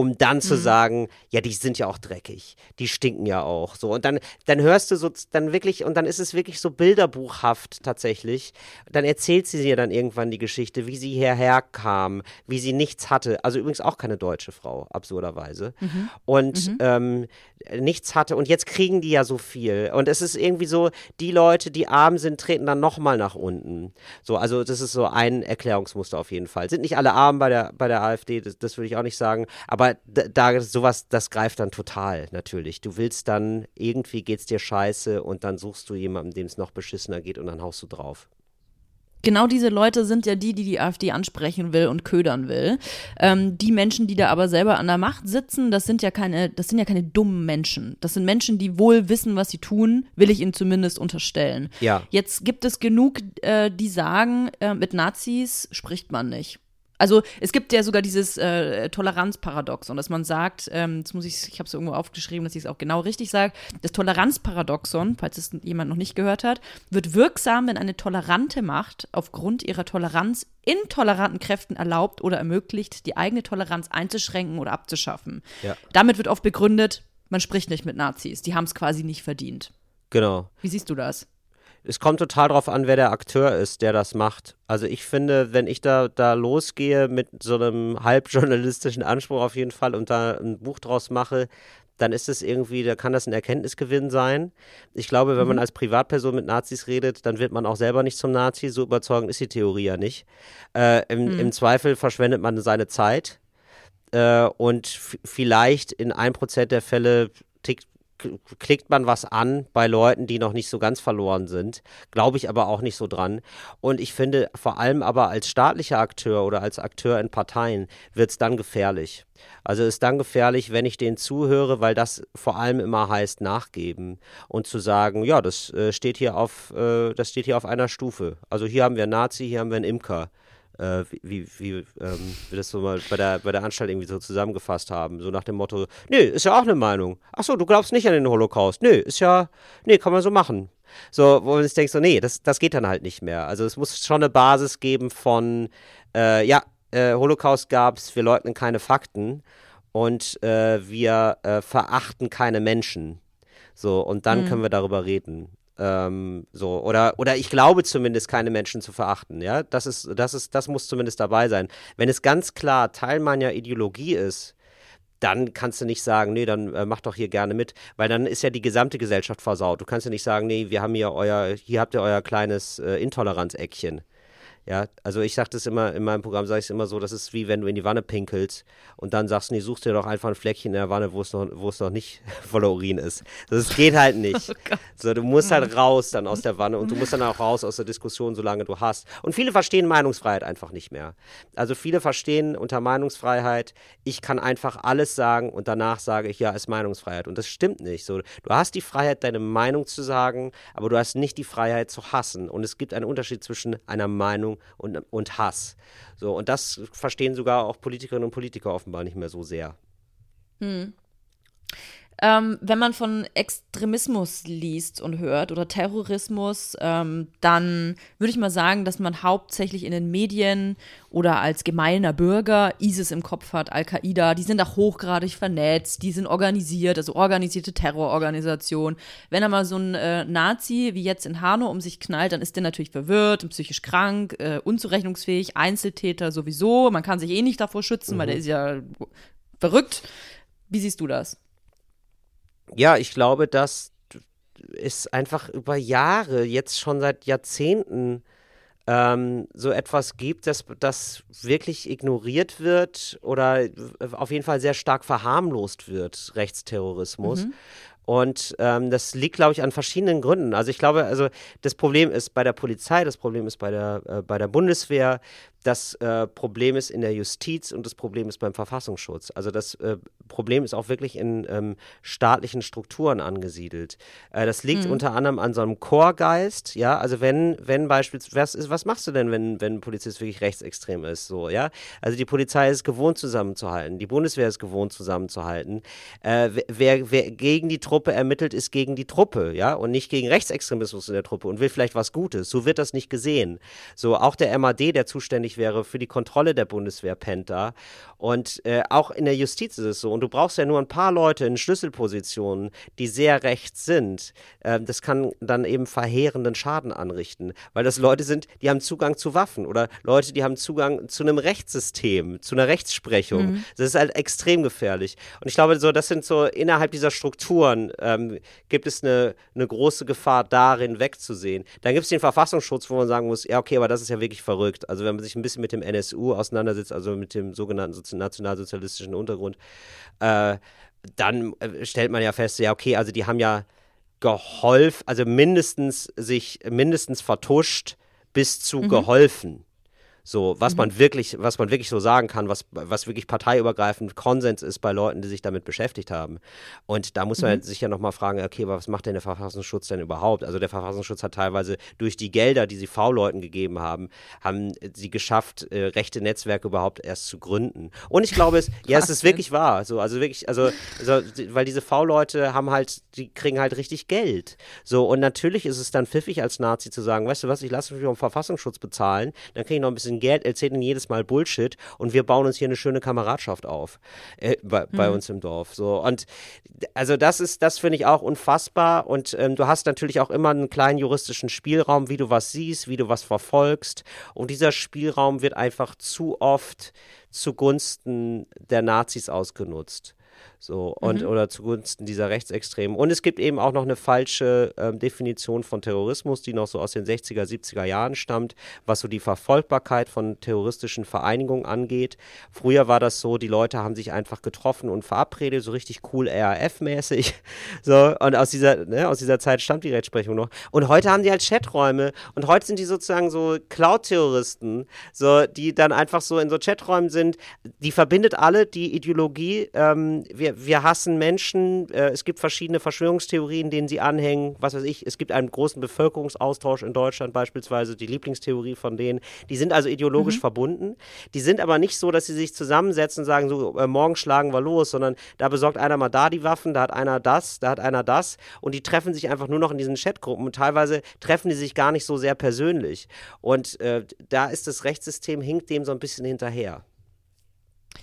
um dann zu sagen, ja, die sind ja auch dreckig, die stinken ja auch. So und dann, dann hörst du so, dann wirklich und dann ist es wirklich so bilderbuchhaft tatsächlich. Dann erzählt sie dir dann irgendwann die Geschichte, wie sie hierher kam, wie sie nichts hatte. Also übrigens auch keine deutsche Frau, absurderweise. Und ähm, nichts hatte und jetzt kriegen die ja so viel. Und es ist irgendwie so, die Leute, die arm sind, treten dann nochmal nach unten. So, also das ist so ein Erklärungsmuster auf jeden Fall. Sind nicht alle arm bei der, bei der AfD, das, das würde ich auch nicht sagen, aber da, da sowas, das greift dann total natürlich. Du willst dann, irgendwie geht's dir scheiße und dann suchst du jemanden, dem es noch beschissener geht und dann haust du drauf. Genau diese Leute sind ja die, die die AfD ansprechen will und ködern will. Ähm, die Menschen, die da aber selber an der Macht sitzen, das sind ja keine, das sind ja keine dummen Menschen. Das sind Menschen, die wohl wissen, was sie tun, will ich ihnen zumindest unterstellen. Ja. Jetzt gibt es genug, äh, die sagen, äh, mit Nazis spricht man nicht. Also es gibt ja sogar dieses äh, Toleranzparadoxon, dass man sagt, ähm, jetzt muss ich, ich habe es irgendwo aufgeschrieben, dass ich es auch genau richtig sage, das Toleranzparadoxon, falls es jemand noch nicht gehört hat, wird wirksam, wenn eine tolerante Macht aufgrund ihrer Toleranz intoleranten Kräften erlaubt oder ermöglicht, die eigene Toleranz einzuschränken oder abzuschaffen. Ja. Damit wird oft begründet, man spricht nicht mit Nazis, die haben es quasi nicht verdient. Genau. Wie siehst du das? Es kommt total drauf an, wer der Akteur ist, der das macht. Also ich finde, wenn ich da, da losgehe mit so einem halbjournalistischen Anspruch auf jeden Fall und da ein Buch draus mache, dann ist es irgendwie, da kann das ein Erkenntnisgewinn sein. Ich glaube, wenn man als Privatperson mit Nazis redet, dann wird man auch selber nicht zum Nazi. So überzeugend ist die Theorie ja nicht. Äh, im, Im Zweifel verschwendet man seine Zeit. Äh, und vielleicht in ein Prozent der Fälle tickt klickt man was an bei Leuten, die noch nicht so ganz verloren sind. Glaube ich aber auch nicht so dran. Und ich finde, vor allem aber als staatlicher Akteur oder als Akteur in Parteien wird es dann gefährlich. Also ist dann gefährlich, wenn ich denen zuhöre, weil das vor allem immer heißt nachgeben und zu sagen, ja, das äh, steht hier auf, äh, das steht hier auf einer Stufe. Also hier haben wir einen Nazi, hier haben wir einen Imker äh, wie, wie, ähm, wir das so mal bei der, bei der Anstalt irgendwie so zusammengefasst haben. So nach dem Motto, nee, ist ja auch eine Meinung. Ach so, du glaubst nicht an den Holocaust. Nee, ist ja, nee, kann man so machen. So, wo man sich denkt, so, nee, das, das geht dann halt nicht mehr. Also es muss schon eine Basis geben von, äh, ja, äh, Holocaust gab's, wir leugnen keine Fakten und äh, wir äh, verachten keine Menschen. So, und dann können wir darüber reden. Ähm, so, oder, oder ich glaube zumindest, keine Menschen zu verachten, ja. Das ist, das ist, das muss zumindest dabei sein. Wenn es ganz klar Teil meiner Ideologie ist, dann kannst du nicht sagen, nee, dann äh, mach doch hier gerne mit, weil dann ist ja die gesamte Gesellschaft versaut. Du kannst ja nicht sagen, nee, wir haben hier euer, hier habt ihr euer kleines äh, Intoleranzäckchen. Ja, also ich sage das immer, in meinem Programm sage ich es immer so, das ist wie wenn du in die Wanne pinkelst und dann sagst, nee, suchst dir doch einfach ein Fleckchen in der Wanne, wo es noch, wo es noch nicht (laughs) voller Urin ist. Das geht halt nicht. (laughs) so, du musst halt raus dann aus der Wanne und du musst dann auch raus aus der Diskussion, solange du hast. Und viele verstehen Meinungsfreiheit einfach nicht mehr. Also viele verstehen unter Meinungsfreiheit, ich kann einfach alles sagen und danach sage ich, ja, ist Meinungsfreiheit. Und das stimmt nicht. So, du hast die Freiheit, deine Meinung zu sagen, aber du hast nicht die Freiheit zu hassen. Und es gibt einen Unterschied zwischen einer Meinung und, und Hass. So, und das verstehen sogar auch Politikerinnen und Politiker offenbar nicht mehr so sehr. Ähm, wenn man von Extremismus liest und hört oder Terrorismus, ähm, dann würde ich mal sagen, dass man hauptsächlich in den Medien oder als gemeiner Bürger ISIS im Kopf hat, Al-Qaida, die sind auch hochgradig vernetzt, die sind organisiert, also organisierte Terrororganisation. Wenn einmal so ein äh, Nazi wie jetzt in Hanau um sich knallt, dann ist der natürlich verwirrt, psychisch krank, äh, unzurechnungsfähig, Einzeltäter sowieso. Man kann sich eh nicht davor schützen, weil der ist ja verrückt. Wie siehst du das? Ja, ich glaube, dass es einfach über Jahre, jetzt schon seit Jahrzehnten, ähm, so etwas gibt, das, das wirklich ignoriert wird oder auf jeden Fall sehr stark verharmlost wird, Rechtsterrorismus. Und ähm, das liegt, glaube ich, an verschiedenen Gründen. Also ich glaube, also das Problem ist bei der Polizei, das Problem ist bei der, äh, bei der Bundeswehr, das äh, Problem ist in der Justiz und das Problem ist beim Verfassungsschutz. Also das äh, Problem ist auch wirklich in ähm, staatlichen Strukturen angesiedelt. Äh, das liegt unter anderem an so einem Chorgeist, ja. Also wenn, wenn beispielsweise, was, ist, was machst du denn, wenn, wenn ein Polizist wirklich rechtsextrem ist, so, ja? Also die Polizei ist gewohnt zusammenzuhalten, die Bundeswehr ist gewohnt zusammenzuhalten. Äh, wer, wer gegen die Truppe ermittelt, ist gegen die Truppe, ja, und nicht gegen Rechtsextremismus in der Truppe und will vielleicht was Gutes. So wird das nicht gesehen. So auch der MAD, der zuständig zuständig wäre für die Kontrolle der Bundeswehr, Penta. Und äh, auch in der Justiz ist es so. Und du brauchst ja nur ein paar Leute in Schlüsselpositionen, die sehr rechts sind. Äh, das kann dann eben verheerenden Schaden anrichten, weil das Leute sind, die haben Zugang zu Waffen oder Leute, die haben Zugang zu einem Rechtssystem, zu einer Rechtsprechung. Mhm. Das ist halt extrem gefährlich. Und ich glaube, so, das sind so innerhalb dieser Strukturen ähm, gibt es eine, eine große Gefahr darin wegzusehen. Dann gibt es den Verfassungsschutz, wo man sagen muss, ja, okay, aber das ist ja wirklich verrückt. Also wenn man sich ein bisschen mit dem NSU auseinandersetzt, also mit dem sogenannten nationalsozialistischen Untergrund, äh, dann äh, stellt man ja fest, ja, okay, also die haben ja geholfen, also mindestens sich mindestens vertuscht bis zu mhm. geholfen. So, was mhm. man wirklich, was man wirklich so sagen kann, was, was wirklich parteiübergreifend Konsens ist bei Leuten, die sich damit beschäftigt haben. Und da muss man mhm. sich ja nochmal fragen, okay, was macht denn der Verfassungsschutz denn überhaupt? Also der Verfassungsschutz hat teilweise durch die Gelder, die sie V-Leuten gegeben haben, haben sie geschafft, äh, rechte Netzwerke überhaupt erst zu gründen. Und ich glaube, es, (laughs) ja, es ist wirklich wahr. So, also wirklich, also, also weil diese V-Leute haben halt, die kriegen halt richtig Geld. So, und natürlich ist es dann pfiffig als Nazi zu sagen, weißt du was, ich lasse mich vom Verfassungsschutz bezahlen, dann kriege ich noch ein bisschen Geld, erzählt ihnen jedes Mal Bullshit und wir bauen uns hier eine schöne Kameradschaft auf äh, bei, mhm. bei, uns im Dorf. So und also das ist, das finde ich auch unfassbar und ähm, du hast natürlich auch immer einen kleinen juristischen Spielraum, wie du was siehst, wie du was verfolgst und dieser Spielraum wird einfach zu oft zugunsten der Nazis ausgenutzt. So, und, mhm. oder zugunsten dieser Rechtsextremen. Und es gibt eben auch noch eine falsche ähm, Definition von Terrorismus, die noch so aus den 60er, 70er Jahren stammt, was so die Verfolgbarkeit von terroristischen Vereinigungen angeht. Früher war das so, die Leute haben sich einfach getroffen und verabredet, so richtig cool RAF-mäßig. (laughs) So, und aus dieser, ne, aus dieser Zeit stammt die Rechtsprechung noch. Und heute haben die halt Chaträume und heute sind die sozusagen so Cloud-Terroristen, so, die dann einfach so in so Chaträumen sind. Die verbindet alle die Ideologie, ähm, wir wir, wir hassen Menschen. Äh, es gibt verschiedene Verschwörungstheorien, denen sie anhängen. Was weiß ich, es gibt einen großen Bevölkerungsaustausch in Deutschland beispielsweise, die Lieblingstheorie von denen. Die sind also ideologisch mhm. verbunden. Die sind aber nicht so, dass sie sich zusammensetzen und sagen, so, äh, morgen schlagen wir los, sondern da besorgt einer mal da die Waffen, da hat einer das, da hat einer das. Und die treffen sich einfach nur noch in diesen Chatgruppen. Und teilweise treffen die sich gar nicht so sehr persönlich. Und äh, da ist das Rechtssystem, hinkt dem so ein bisschen hinterher.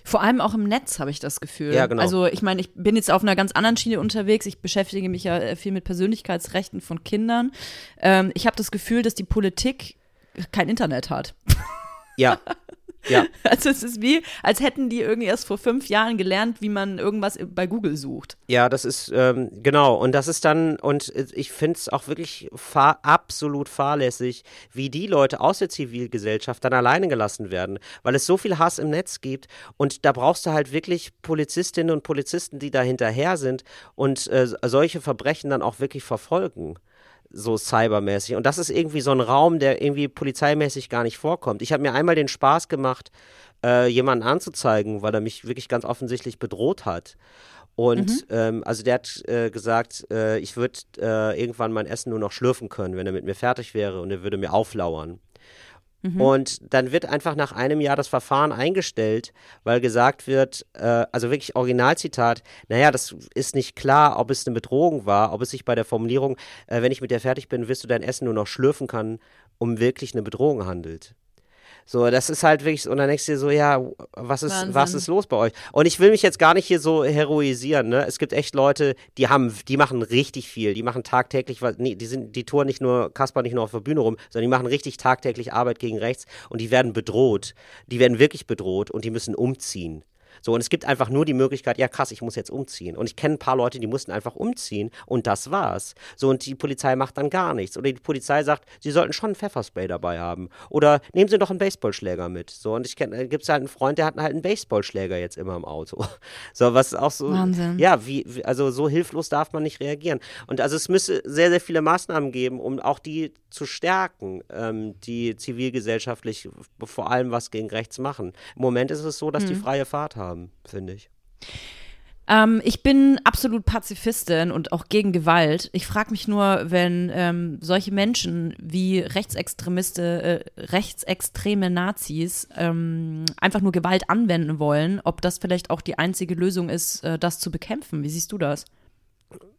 Vor allem auch im Netz habe ich das Gefühl. Ja, genau. Also ich meine, ich bin jetzt auf einer ganz anderen Schiene unterwegs. Ich beschäftige mich ja äh, viel mit Persönlichkeitsrechten von Kindern. Ähm, ich habe das Gefühl, dass die Politik kein Internet hat. Ja, (laughs) Ja. (laughs) Also es ist wie, als hätten die irgendwie erst vor fünf Jahren gelernt, wie man irgendwas bei Google sucht. Ja, das ist, ähm, genau. Und das ist dann, und ich finde es auch wirklich fahr absolut fahrlässig, wie die Leute aus der Zivilgesellschaft dann alleine gelassen werden, weil es so viel Hass im Netz gibt und da brauchst du halt wirklich Polizistinnen und Polizisten, die da hinterher sind und äh, solche Verbrechen dann auch wirklich verfolgen so cybermäßig. Und das ist irgendwie so ein Raum, der irgendwie polizeimäßig gar nicht vorkommt. Ich habe mir einmal den Spaß gemacht, äh, jemanden anzuzeigen, weil er mich wirklich ganz offensichtlich bedroht hat. Und mhm. ähm, also der hat äh, gesagt, äh, ich würde äh, irgendwann mein Essen nur noch schlürfen können, wenn er mit mir fertig wäre und er würde mir auflauern. Mhm. Und dann wird einfach nach einem Jahr das Verfahren eingestellt, weil gesagt wird, äh, also wirklich Originalzitat, naja, das ist nicht klar, ob es eine Bedrohung war, ob es sich bei der Formulierung, äh, wenn ich mit dir fertig bin, wirst du dein Essen nur noch schlürfen kann, um wirklich eine Bedrohung handelt. So, das ist halt wirklich, und dann denkst du dir so, ja, was ist, was ist los bei euch? Und ich will mich jetzt gar nicht hier so heroisieren, ne? Es gibt echt Leute, die haben, die machen richtig viel, die machen tagtäglich, die sind, die touren nicht nur, Kasper nicht nur auf der Bühne rum, sondern die machen richtig tagtäglich Arbeit gegen rechts und die werden bedroht. Die werden wirklich bedroht und die müssen umziehen. So, und es gibt einfach nur die Möglichkeit, ja krass, ich muss jetzt umziehen. Und ich kenne ein paar Leute, die mussten einfach umziehen und das war's. So, und die Polizei macht dann gar nichts. Oder die Polizei sagt, sie sollten schon ein Pfefferspray dabei haben. Oder nehmen sie doch einen Baseballschläger mit. So, und ich kenne, äh, gibt es halt einen Freund, der hat halt einen Baseballschläger jetzt immer im Auto. (laughs) So, was auch so. Wahnsinn. Ja, wie, also so hilflos darf man nicht reagieren. Und also es müsste sehr, sehr viele Maßnahmen geben, um auch die zu stärken, ähm, die zivilgesellschaftlich vor allem was gegen rechts machen. Im Moment ist es so, dass mhm. die freie Fahrt haben haben, finde ich. Ähm, ich bin absolut Pazifistin und auch gegen Gewalt. Ich frage mich nur, wenn ähm, solche Menschen wie Rechtsextremiste, äh, rechtsextreme Nazis ähm, einfach nur Gewalt anwenden wollen, ob das vielleicht auch die einzige Lösung ist, äh, das zu bekämpfen. Wie siehst du das?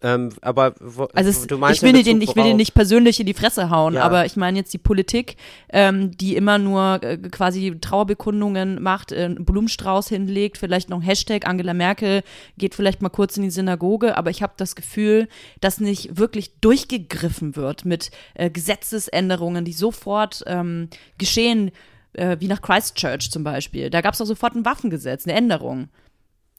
Ähm, aber wo, Also es, du meinst ich will, in den, ich will den nicht persönlich in die Fresse hauen, Ja. aber ich meine jetzt die Politik, ähm, die immer nur äh, quasi Trauerbekundungen macht, äh, einen Blumenstrauß hinlegt, vielleicht noch ein Hashtag Angela Merkel geht vielleicht mal kurz in die Synagoge, aber ich habe das Gefühl, dass nicht wirklich durchgegriffen wird mit äh, Gesetzesänderungen, die sofort ähm, geschehen, äh, wie nach Christchurch zum Beispiel. Da gab es doch sofort ein Waffengesetz, eine Änderung.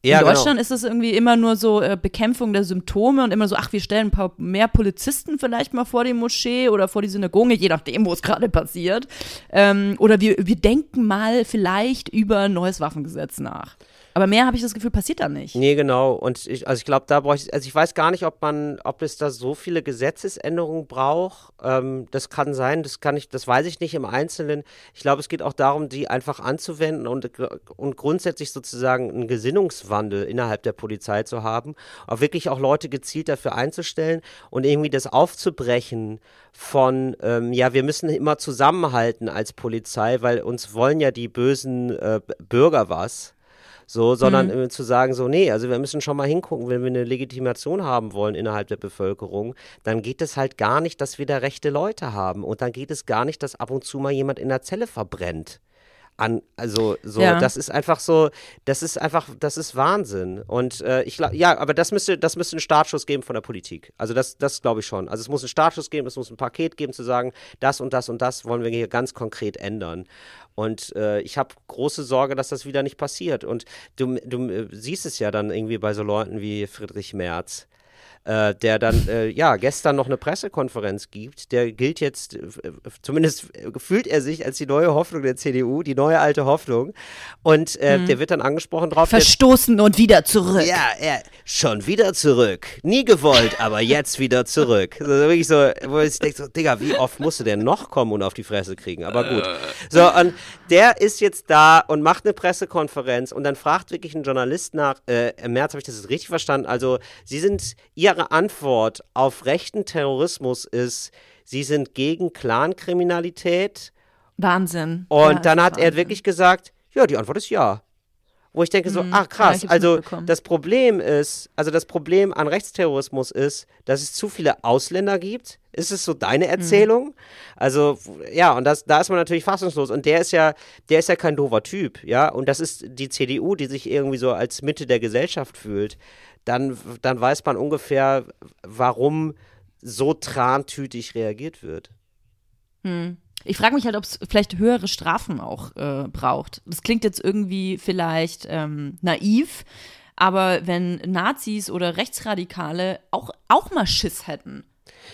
Ja, in genau. Deutschland ist es irgendwie immer nur so äh, Bekämpfung der Symptome und immer so, ach, wir stellen ein paar mehr Polizisten vielleicht mal vor die Moschee oder vor die Synagoge, je nachdem, wo es (laughs) gerade passiert. Ähm, oder wir, wir denken mal vielleicht über ein neues Waffengesetz nach. Aber mehr habe ich das Gefühl, passiert da nicht. Nee, genau. Und ich, also ich glaube, da brauche ich, also ich weiß gar nicht, ob man, ob es da so viele Gesetzesänderungen braucht. Ähm, das kann sein, das kann ich, das weiß ich nicht im Einzelnen. Ich glaube, es geht auch darum, die einfach anzuwenden und, und grundsätzlich sozusagen einen Gesinnungswandel innerhalb der Polizei zu haben, auch wirklich auch Leute gezielt dafür einzustellen und irgendwie das aufzubrechen von, ähm, ja, wir müssen immer zusammenhalten als Polizei, weil uns wollen ja die bösen äh, Bürger was. So, sondern äh, zu sagen, so, nee, also wir müssen schon mal hingucken, wenn wir eine Legitimation haben wollen innerhalb der Bevölkerung, dann geht es halt gar nicht, dass wir da rechte Leute haben. Und dann geht es gar nicht, dass ab und zu mal jemand in der Zelle verbrennt. An, also so, Ja. das ist einfach so, das ist einfach, das ist Wahnsinn. Und äh, ich glaube, ja, aber das müsste, das müsste einen Startschuss geben von der Politik. Also das, das glaube ich schon. Also es muss einen Startschuss geben, es muss ein Paket geben, zu sagen, das und das und das wollen wir hier ganz konkret ändern. Und äh, ich habe große Sorge, dass das wieder nicht passiert. Und du, du äh, siehst es ja dann irgendwie bei so Leuten wie Friedrich Merz. Äh, der dann äh, ja gestern noch eine Pressekonferenz gibt, der gilt jetzt, äh, zumindest fühlt er sich als die neue Hoffnung der CDU, die neue alte Hoffnung. Und äh, der wird dann angesprochen drauf. der- Verstoßen und wieder zurück. ja, er schon wieder zurück. Nie gewollt, aber jetzt wieder zurück. Also wirklich so, wo ich denke, so, Digga, wie oft musst du denn noch kommen und auf die Fresse kriegen? Aber gut. So, und der ist jetzt da und macht eine Pressekonferenz und dann fragt wirklich ein Journalist nach, äh, im März habe ich das richtig verstanden, also sie sind, ihre Antwort auf rechten Terrorismus ist, sie sind gegen Clankriminalität Wahnsinn. und Ja, dann hat er Wahnsinn. wirklich gesagt, ja, die Antwort ist ja. Wo ich denke so, Mhm. ach Ja, krass, also das Problem ist, also das Problem an Rechtsterrorismus ist, dass es zu viele Ausländer gibt. Ist es so deine Mhm. Erzählung? Also ja, und das, da ist man natürlich fassungslos. Und der ist ja, der ist ja kein doofer Typ, ja. Und das ist die CDU, die sich irgendwie so als Mitte der Gesellschaft fühlt. Dann, dann weiß man ungefähr, warum so trantütig reagiert wird. Ich frage mich halt, ob es vielleicht höhere Strafen auch äh, braucht. Das klingt jetzt irgendwie vielleicht ähm, naiv, aber wenn Nazis oder Rechtsradikale auch, auch mal Schiss hätten.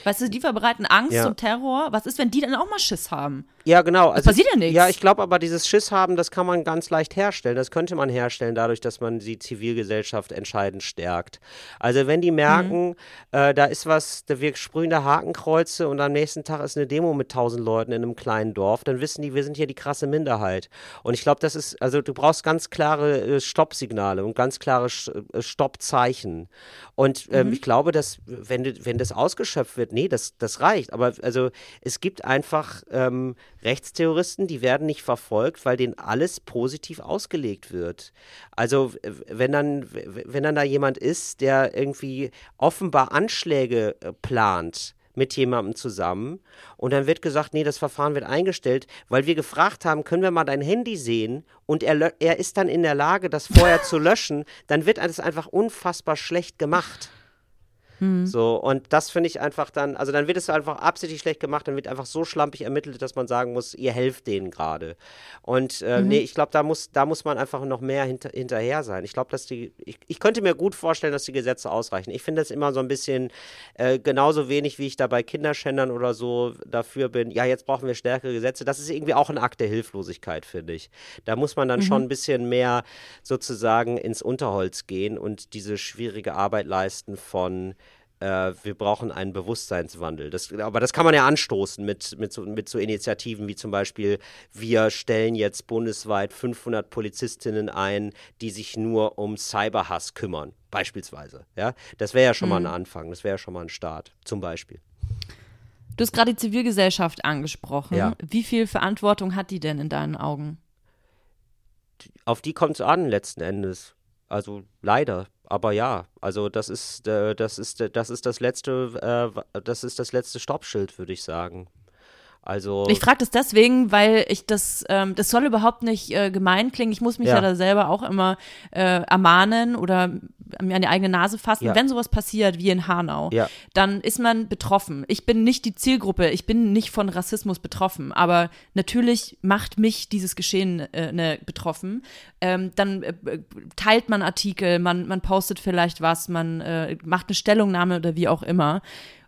Weißt du, die verbreiten Angst Ja. und Terror. Was ist, wenn die dann auch mal Schiss haben? Ja, genau. Also, passiert ja nichts. Ja, ich glaube aber, dieses Schiss haben, das kann man ganz leicht herstellen. Das könnte man herstellen, dadurch, dass man die Zivilgesellschaft entscheidend stärkt. Also, wenn die merken, Mhm. äh, da ist was, da wir sprühen da Hakenkreuze und am nächsten Tag ist eine Demo mit tausend Leuten in einem kleinen Dorf, dann wissen die, wir sind hier die krasse Minderheit. Und ich glaube, das ist, also, du brauchst ganz klare äh, Stoppsignale und ganz klare Sch äh, Stoppzeichen. Und ähm, ich glaube, dass, wenn, wenn das ausgeschöpft wird, nee, das, das reicht. Aber also, es gibt einfach ähm, Rechtsterroristen, die werden nicht verfolgt, weil denen alles positiv ausgelegt wird. Also wenn dann, wenn dann da jemand ist, der irgendwie offenbar Anschläge äh, plant mit jemandem zusammen und dann wird gesagt, nee, das Verfahren wird eingestellt, weil wir gefragt haben, können wir mal dein Handy sehen und er, er ist dann in der Lage, das vorher zu löschen, dann wird das einfach unfassbar schlecht gemacht. So, und das finde ich einfach dann, also dann wird es einfach absichtlich schlecht gemacht, dann wird einfach so schlampig ermittelt, dass man sagen muss, ihr helft denen gerade. Und äh, nee, ich glaube, da muss, da muss man einfach noch mehr hinter, hinterher sein. Ich glaube, dass die, ich, ich könnte mir gut vorstellen, dass die Gesetze ausreichen. Ich finde das immer so ein bisschen äh, genauso wenig, wie ich da bei Kinderschändern oder so dafür bin, ja, jetzt brauchen wir stärkere Gesetze. Das ist irgendwie auch ein Akt der Hilflosigkeit, finde ich. Da muss man dann schon ein bisschen mehr sozusagen ins Unterholz gehen und diese schwierige Arbeit leisten von äh, wir brauchen einen Bewusstseinswandel. Das, aber das kann man ja anstoßen mit, mit, so, mit so Initiativen wie zum Beispiel, wir stellen jetzt bundesweit 500 Polizistinnen ein, die sich nur um Cyberhass kümmern, beispielsweise. Ja? Das wäre ja schon mal ein Anfang, das wäre ja schon mal ein Start, zum Beispiel. Du hast gerade die Zivilgesellschaft angesprochen. Ja. Wie viel Verantwortung hat die denn in deinen Augen? Auf die kommt es an, letzten Endes. Also leider. Aber ja, also das ist, äh, das ist, das ist das letzte, äh, das ist das letzte Stoppschild, würde ich sagen. Also ich frage das deswegen, weil ich das, ähm, das soll überhaupt nicht äh, gemein klingen. Ich muss mich ja, ja da selber auch immer äh, ermahnen oder mir an die eigene Nase fassen. Ja. Wenn sowas passiert wie in Hanau, ja. dann ist man betroffen. Ich bin nicht die Zielgruppe, ich bin nicht von Rassismus betroffen, aber natürlich macht mich dieses Geschehen äh, ne, betroffen. Ähm, dann äh, teilt man Artikel, man, man postet vielleicht was, man äh, macht eine Stellungnahme oder wie auch immer.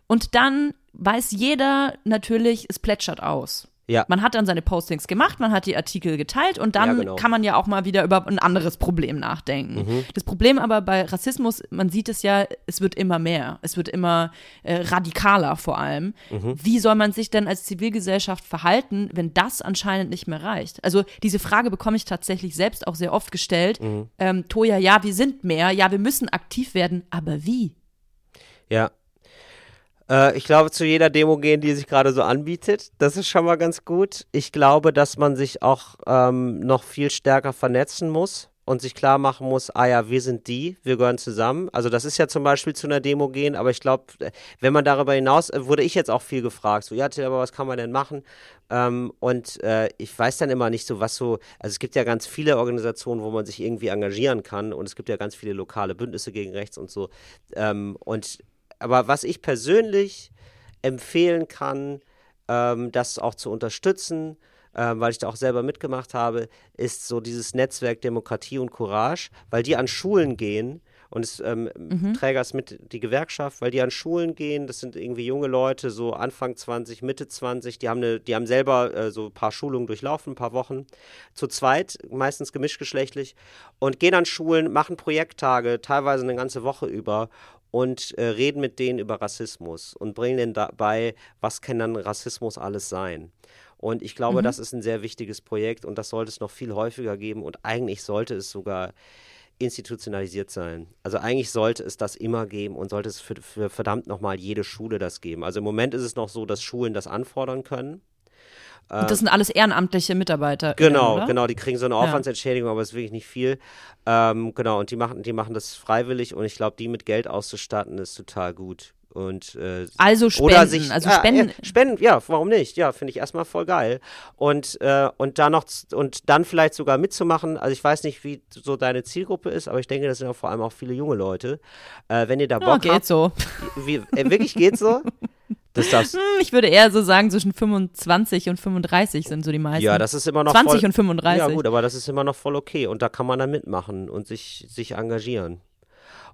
Und dann weiß jeder natürlich, es plätschert aus. Ja. Man hat dann seine Postings gemacht, man hat die Artikel geteilt und dann ja, genau. kann man ja auch mal wieder über ein anderes Problem nachdenken. Mhm. Das Problem aber bei Rassismus, man sieht es ja, es wird immer mehr. Es wird immer äh, radikaler vor allem. Mhm. Wie soll man sich denn als Zivilgesellschaft verhalten, wenn das anscheinend nicht mehr reicht? Also diese Frage bekomme ich tatsächlich selbst auch sehr oft gestellt. Mhm. Ähm, Toja, ja, wir sind mehr, ja, wir müssen aktiv werden, aber wie? Ja, äh, ich glaube, zu jeder Demo gehen, die sich gerade so anbietet. Das ist schon mal ganz gut. Ich glaube, dass man sich auch ähm, noch viel stärker vernetzen muss und sich klar machen muss, ah ja, wir sind die, wir gehören zusammen. Also das ist ja zum Beispiel zu einer Demo gehen, aber ich glaube, wenn man darüber hinaus, äh, wurde ich jetzt auch viel gefragt, so, ja, aber was kann man denn machen? Ähm, und äh, ich weiß dann immer nicht so, was so, also es gibt ja ganz viele Organisationen, wo man sich irgendwie engagieren kann und es gibt ja ganz viele lokale Bündnisse gegen rechts und so. Ähm, und aber was ich persönlich empfehlen kann, ähm, das auch zu unterstützen, ähm, weil ich da auch selber mitgemacht habe, ist so dieses Netzwerk Demokratie und Courage, weil die an Schulen gehen und es ähm, mhm. Trägers mit die Gewerkschaft, weil die an Schulen gehen, das sind irgendwie junge Leute, so Anfang 20, Mitte 20, die haben, eine, die haben selber äh, so ein paar Schulungen durchlaufen, ein paar Wochen, zu zweit, meistens gemischtgeschlechtlich und gehen an Schulen, machen Projekttage, teilweise eine ganze Woche über und äh, reden mit denen über Rassismus und bringen denen dabei, was kann dann Rassismus alles sein. Und ich glaube, mhm. das ist ein sehr wichtiges Projekt und das sollte es noch viel häufiger geben und eigentlich sollte es sogar institutionalisiert sein. Also eigentlich sollte es das immer geben und sollte es für, für verdammt nochmal jede Schule das geben. Also im Moment ist es noch so, dass Schulen das anfordern können. Und das sind alles ehrenamtliche Mitarbeiter. Genau, oder? genau, die kriegen so eine Aufwandsentschädigung, ja. aber es ist wirklich nicht viel. Ähm, genau, und die machen, die machen das freiwillig und ich glaube, die mit Geld auszustatten, ist total gut. Und, äh, also spenden, oder sich, also spenden. Äh, spenden, ja, warum nicht? Ja, finde ich erstmal voll geil. Und, äh, und dann noch und dann vielleicht sogar mitzumachen. Also ich weiß nicht, wie so deine Zielgruppe ist, aber ich denke, das sind auch vor allem auch viele junge Leute. Äh, wenn ihr da Bock ja, geht habt, so. Wie, äh, wirklich geht so? (laughs) Das darfst hm, ich würde eher so sagen, zwischen 25 und 35 sind so die meisten. Ja, das ist immer noch 20 voll, und 35. Ja, gut, aber das ist immer noch voll okay. Und da kann man dann mitmachen und sich, sich engagieren.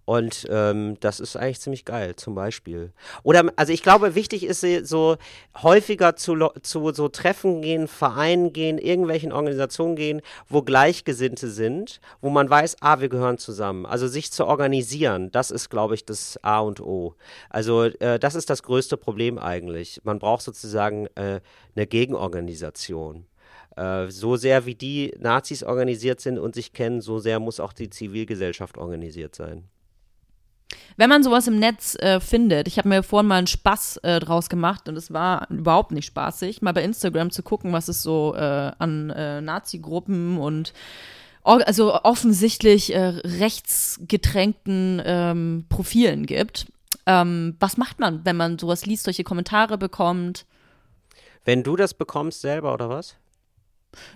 Und ähm, das ist eigentlich ziemlich geil, zum Beispiel. Oder, also ich glaube, wichtig ist so häufiger zu, zu so Treffen gehen, Vereinen gehen, irgendwelchen Organisationen gehen, wo Gleichgesinnte sind, wo man weiß, ah, wir gehören zusammen. Also sich zu organisieren, das ist, glaube ich, das A und O. Also äh, das ist das größte Problem eigentlich. Man braucht sozusagen äh, eine Gegenorganisation. Äh, so sehr wie die Nazis organisiert sind und sich kennen, so sehr muss auch die Zivilgesellschaft organisiert sein. Wenn man sowas im Netz äh, findet, ich habe mir vorhin mal einen Spaß äh, draus gemacht und es war überhaupt nicht spaßig, mal bei Instagram zu gucken, was es so äh, an äh, Nazi-Gruppen und also offensichtlich äh, rechtsgetränkten ähm, Profilen gibt. Ähm, was macht man, wenn man sowas liest, solche Kommentare bekommt? Wenn du das bekommst selber oder was?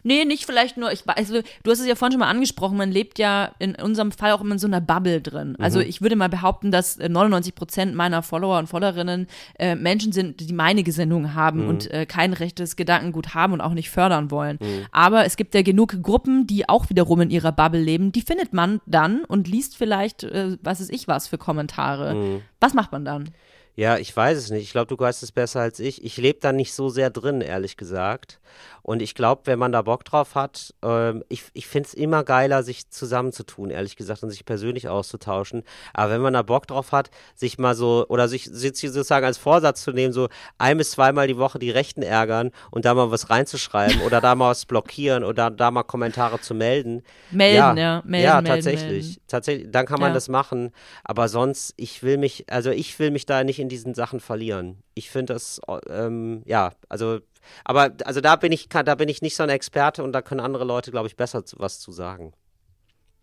Nee, nicht vielleicht nur, ich also du hast es ja vorhin schon mal angesprochen, man lebt ja in unserem Fall auch immer in so einer Bubble drin. Also mhm. ich würde mal behaupten, dass 99 äh, Prozent meiner Follower und Followerinnen äh, Menschen sind, die meine Gesinnung haben mhm. und äh, kein rechtes Gedankengut haben und auch nicht fördern wollen. Mhm. Aber es gibt ja genug Gruppen, die auch wiederum in ihrer Bubble leben, die findet man dann und liest vielleicht, äh, was ist ich was für Kommentare. Mhm. Was macht man dann? Ja, ich weiß es nicht. Ich glaube, du weißt es besser als ich. Ich lebe da nicht so sehr drin, ehrlich gesagt. Und ich glaube, wenn man da Bock drauf hat, ähm, ich, ich finde es immer geiler, sich zusammenzutun, ehrlich gesagt, und sich persönlich auszutauschen. Aber wenn man da Bock drauf hat, sich mal so, oder sich, sich sozusagen als Vorsatz zu nehmen, so ein bis zweimal die Woche die Rechten ärgern und da mal was reinzuschreiben oder da mal was blockieren oder da mal Kommentare zu melden. Melden, ja. Ja, melden, ja melden, tatsächlich. Melden. Tatsächlich, dann kann man ja. das machen. Aber sonst, ich will mich, also ich will mich da nicht in diesen Sachen verlieren. Ich finde das, ähm, ja, also aber also da bin ich, da bin ich nicht so ein Experte und da können andere Leute, glaube ich, besser was zu sagen.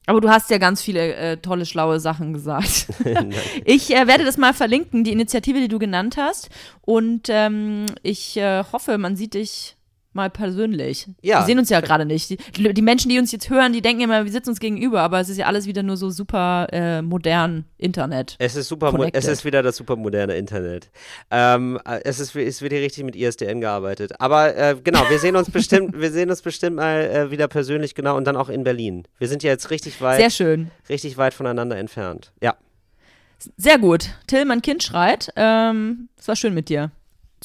Aber du hast ja ganz viele äh, tolle, schlaue Sachen gesagt. (laughs) (laughs) ich äh, werde das mal verlinken, die Initiative, die du genannt hast. Und ähm, ich äh, hoffe, man sieht dich mal persönlich. Ja. Wir sehen uns ja gerade nicht. Die, die, Menschen, die uns jetzt hören, die denken immer, wir sitzen uns gegenüber, aber es ist ja alles wieder nur so super äh, modern Internet. Es ist super, es ist wieder das super moderne Internet. Ähm, es ist, es wird hier richtig mit ISDN gearbeitet. Aber äh, genau, wir sehen uns bestimmt, (laughs) wir sehen uns bestimmt mal äh, wieder persönlich, genau, und dann auch in Berlin. Wir sind ja jetzt richtig weit. Sehr schön. Richtig weit voneinander entfernt. Ja. Sehr gut. Till, mein Kind schreit. Ähm, es war schön mit dir.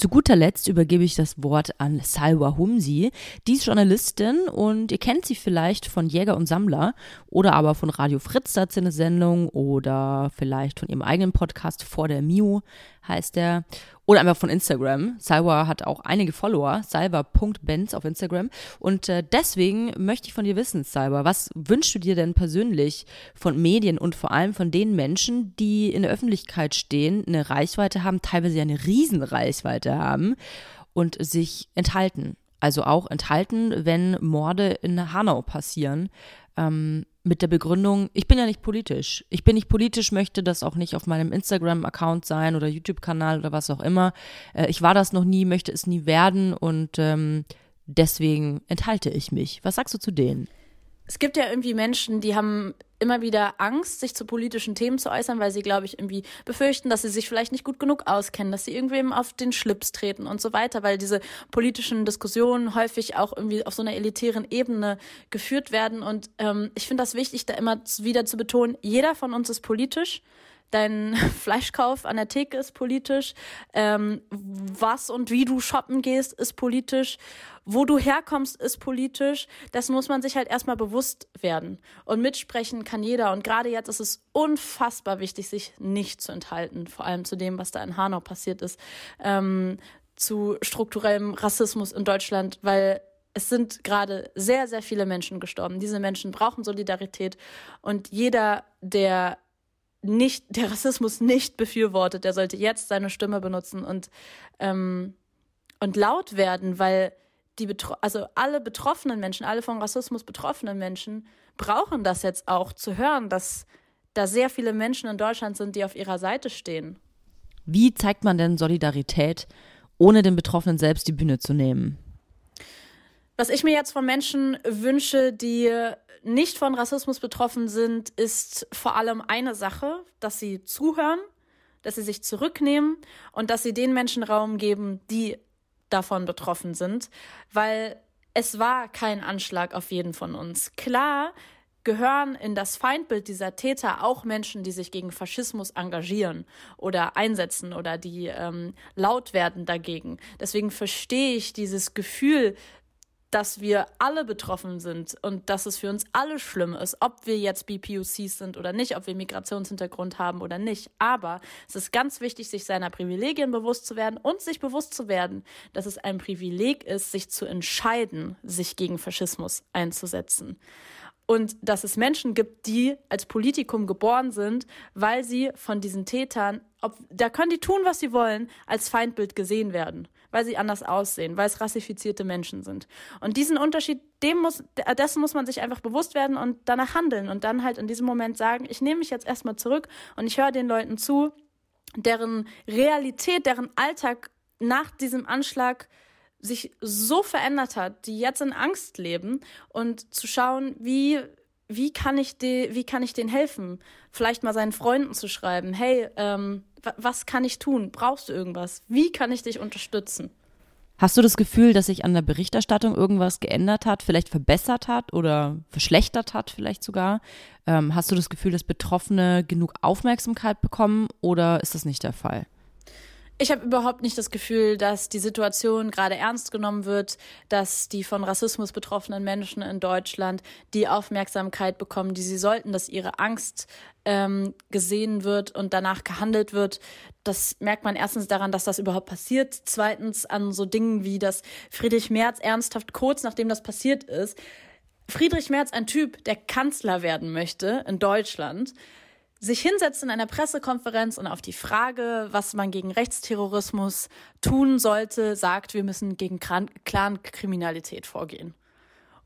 Zu guter Letzt übergebe ich das Wort an Salwa Humsi. Die ist Journalistin und ihr kennt sie vielleicht von Jäger und Sammler oder aber von Radio Fritz, da eine Sendung oder vielleicht von ihrem eigenen Podcast Vor der Miu heißt der. Oder einfach von Instagram. Salwa hat auch einige Follower, salva.benz auf Instagram. Und äh, deswegen möchte ich von dir wissen, Salva, was wünschst du dir denn persönlich von Medien und vor allem von den Menschen, die in der Öffentlichkeit stehen, eine Reichweite haben, teilweise eine Riesenreichweite haben und sich enthalten? Also auch enthalten, wenn Morde in Hanau passieren. Ähm, mit der Begründung, ich bin ja nicht politisch. Ich bin nicht politisch, möchte das auch nicht auf meinem Instagram-Account sein oder YouTube-Kanal oder was auch immer. Äh, ich war das noch nie, möchte es nie werden und ähm, deswegen enthalte ich mich. Was sagst du zu denen? Es gibt ja irgendwie Menschen, die haben immer wieder Angst, sich zu politischen Themen zu äußern, weil sie, glaube ich, irgendwie befürchten, dass sie sich vielleicht nicht gut genug auskennen, dass sie irgendwem auf den Schlips treten und so weiter, weil diese politischen Diskussionen häufig auch irgendwie auf so einer elitären Ebene geführt werden. Und ähm, ich finde das wichtig, da immer wieder zu betonen, jeder von uns ist politisch. Dein (laughs) Fleischkauf an der Theke ist politisch, ähm, was und wie du shoppen gehst, ist politisch, wo du herkommst, ist politisch. Das muss man sich halt erstmal bewusst werden. Und mitsprechen kann jeder. Und gerade jetzt ist es unfassbar wichtig, sich nicht zu enthalten, vor allem zu dem, was da in Hanau passiert ist, ähm, zu strukturellem Rassismus in Deutschland, weil es sind gerade sehr, sehr viele Menschen gestorben. Diese Menschen brauchen Solidarität und jeder, der nicht, der Rassismus nicht befürwortet, der sollte jetzt seine Stimme benutzen und, ähm, und laut werden, weil die Betro also alle betroffenen Menschen, alle von Rassismus betroffenen Menschen brauchen das jetzt auch zu hören, dass da sehr viele Menschen in Deutschland sind, die auf ihrer Seite stehen. Wie zeigt man denn Solidarität, ohne den Betroffenen selbst die Bühne zu nehmen? Was ich mir jetzt von Menschen wünsche, die nicht von Rassismus betroffen sind, ist vor allem eine Sache, dass sie zuhören, dass sie sich zurücknehmen und dass sie den Menschen Raum geben, die davon betroffen sind, weil es war kein Anschlag auf jeden von uns. Klar gehören in das Feindbild dieser Täter auch Menschen, die sich gegen Faschismus engagieren oder einsetzen oder die ähm, laut werden dagegen. Deswegen verstehe ich dieses Gefühl, dass wir alle betroffen sind und dass es für uns alle schlimm ist, ob wir jetzt BPUCs sind oder nicht, ob wir Migrationshintergrund haben oder nicht. Aber es ist ganz wichtig, sich seiner Privilegien bewusst zu werden und sich bewusst zu werden, dass es ein Privileg ist, sich zu entscheiden, sich gegen Faschismus einzusetzen und dass es Menschen gibt, die als Politikum geboren sind, weil sie von diesen Tätern, ob, da können die tun, was sie wollen, als Feindbild gesehen werden, weil sie anders aussehen, weil es rassifizierte Menschen sind. Und diesen Unterschied, dem muss, dessen muss man sich einfach bewusst werden und danach handeln und dann halt in diesem Moment sagen, ich nehme mich jetzt erstmal zurück und ich höre den Leuten zu, deren Realität, deren Alltag nach diesem Anschlag sich so verändert hat, die jetzt in Angst leben und zu schauen, wie wie kann ich de, wie kann ich denen helfen? Vielleicht mal seinen Freunden zu schreiben, hey, ähm, was kann ich tun? Brauchst du irgendwas? Wie kann ich dich unterstützen? Hast du das Gefühl, dass sich an der Berichterstattung irgendwas geändert hat, vielleicht verbessert hat oder verschlechtert hat, vielleicht sogar? Ähm, hast du das Gefühl, dass Betroffene genug Aufmerksamkeit bekommen oder ist das nicht der Fall? Ich habe überhaupt nicht das Gefühl, dass die Situation gerade ernst genommen wird, dass die von Rassismus betroffenen Menschen in Deutschland die Aufmerksamkeit bekommen, die sie sollten, dass ihre Angst ähm, gesehen wird und danach gehandelt wird. Das merkt man erstens daran, dass das überhaupt passiert. Zweitens an so Dingen wie, dass Friedrich Merz ernsthaft kurz nachdem das passiert ist, Friedrich Merz, ein Typ, der Kanzler werden möchte in Deutschland, sich hinsetzt in einer Pressekonferenz und auf die Frage, was man gegen Rechtsterrorismus tun sollte, sagt, wir müssen gegen Clankriminalität vorgehen.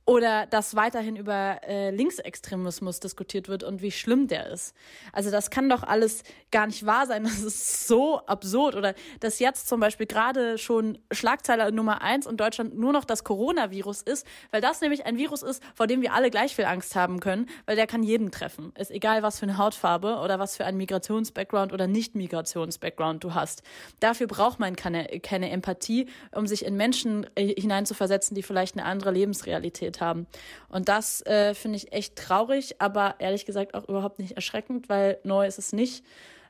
Oder dass weiterhin über äh, Linksextremismus diskutiert wird und wie schlimm der ist. Also das kann doch alles gar nicht wahr sein. (laughs) Das ist so absurd. Oder dass jetzt zum Beispiel gerade schon Schlagzeile Nummer eins in Deutschland nur noch das Coronavirus ist, weil das nämlich ein Virus ist, vor dem wir alle gleich viel Angst haben können, weil der kann jeden treffen. Ist egal, was für eine Hautfarbe oder was für einen Migrationsbackground oder Nicht-Migrations-Background du hast. Dafür braucht man keine, keine Empathie, um sich in Menschen äh, hineinzuversetzen, die vielleicht eine andere Lebensrealität haben. Und das äh, finde ich echt traurig, aber ehrlich gesagt auch überhaupt nicht erschreckend, weil neu ist es nicht.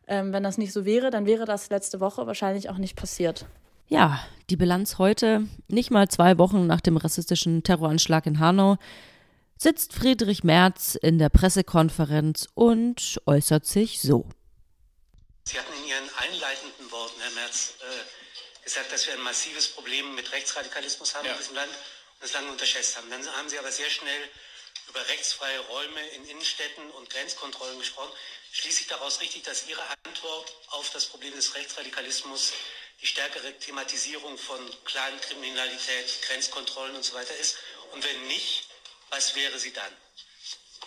Ähm, wenn das nicht so wäre, dann wäre das letzte Woche wahrscheinlich auch nicht passiert. Ja, die Bilanz heute, nicht mal zwei Wochen nach dem rassistischen Terroranschlag in Hanau, sitzt Friedrich Merz in der Pressekonferenz und äußert sich so. Sie hatten in Ihren einleitenden Worten, Herr Merz, äh, gesagt, dass wir ein massives Problem mit Rechtsradikalismus haben ja. in diesem Land das lange unterschätzt haben. Dann haben Sie aber sehr schnell über rechtsfreie Räume in Innenstädten und Grenzkontrollen gesprochen. Schließe ich daraus richtig, dass Ihre Antwort auf das Problem des Rechtsradikalismus die stärkere Thematisierung von Clankriminalität, Grenzkontrollen und so weiter ist? Und wenn nicht, was wäre sie dann?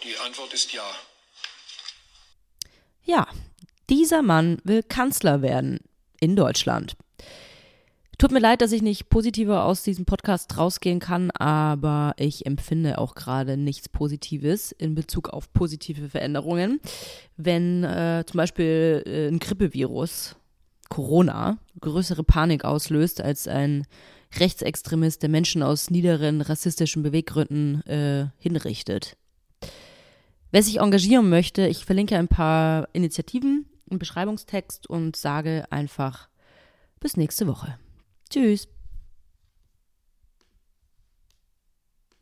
Die Antwort ist ja. Ja, dieser Mann will Kanzler werden in Deutschland. Tut mir leid, dass ich nicht positiver aus diesem Podcast rausgehen kann, aber ich empfinde auch gerade nichts Positives in Bezug auf positive Veränderungen. Wenn äh, zum Beispiel äh, ein Grippevirus, Corona, größere Panik auslöst als ein Rechtsextremist, der Menschen aus niederen rassistischen Beweggründen äh, hinrichtet. Wer sich engagieren möchte, ich verlinke ein paar Initiativen im Beschreibungstext und sage einfach bis nächste Woche. Tschüss.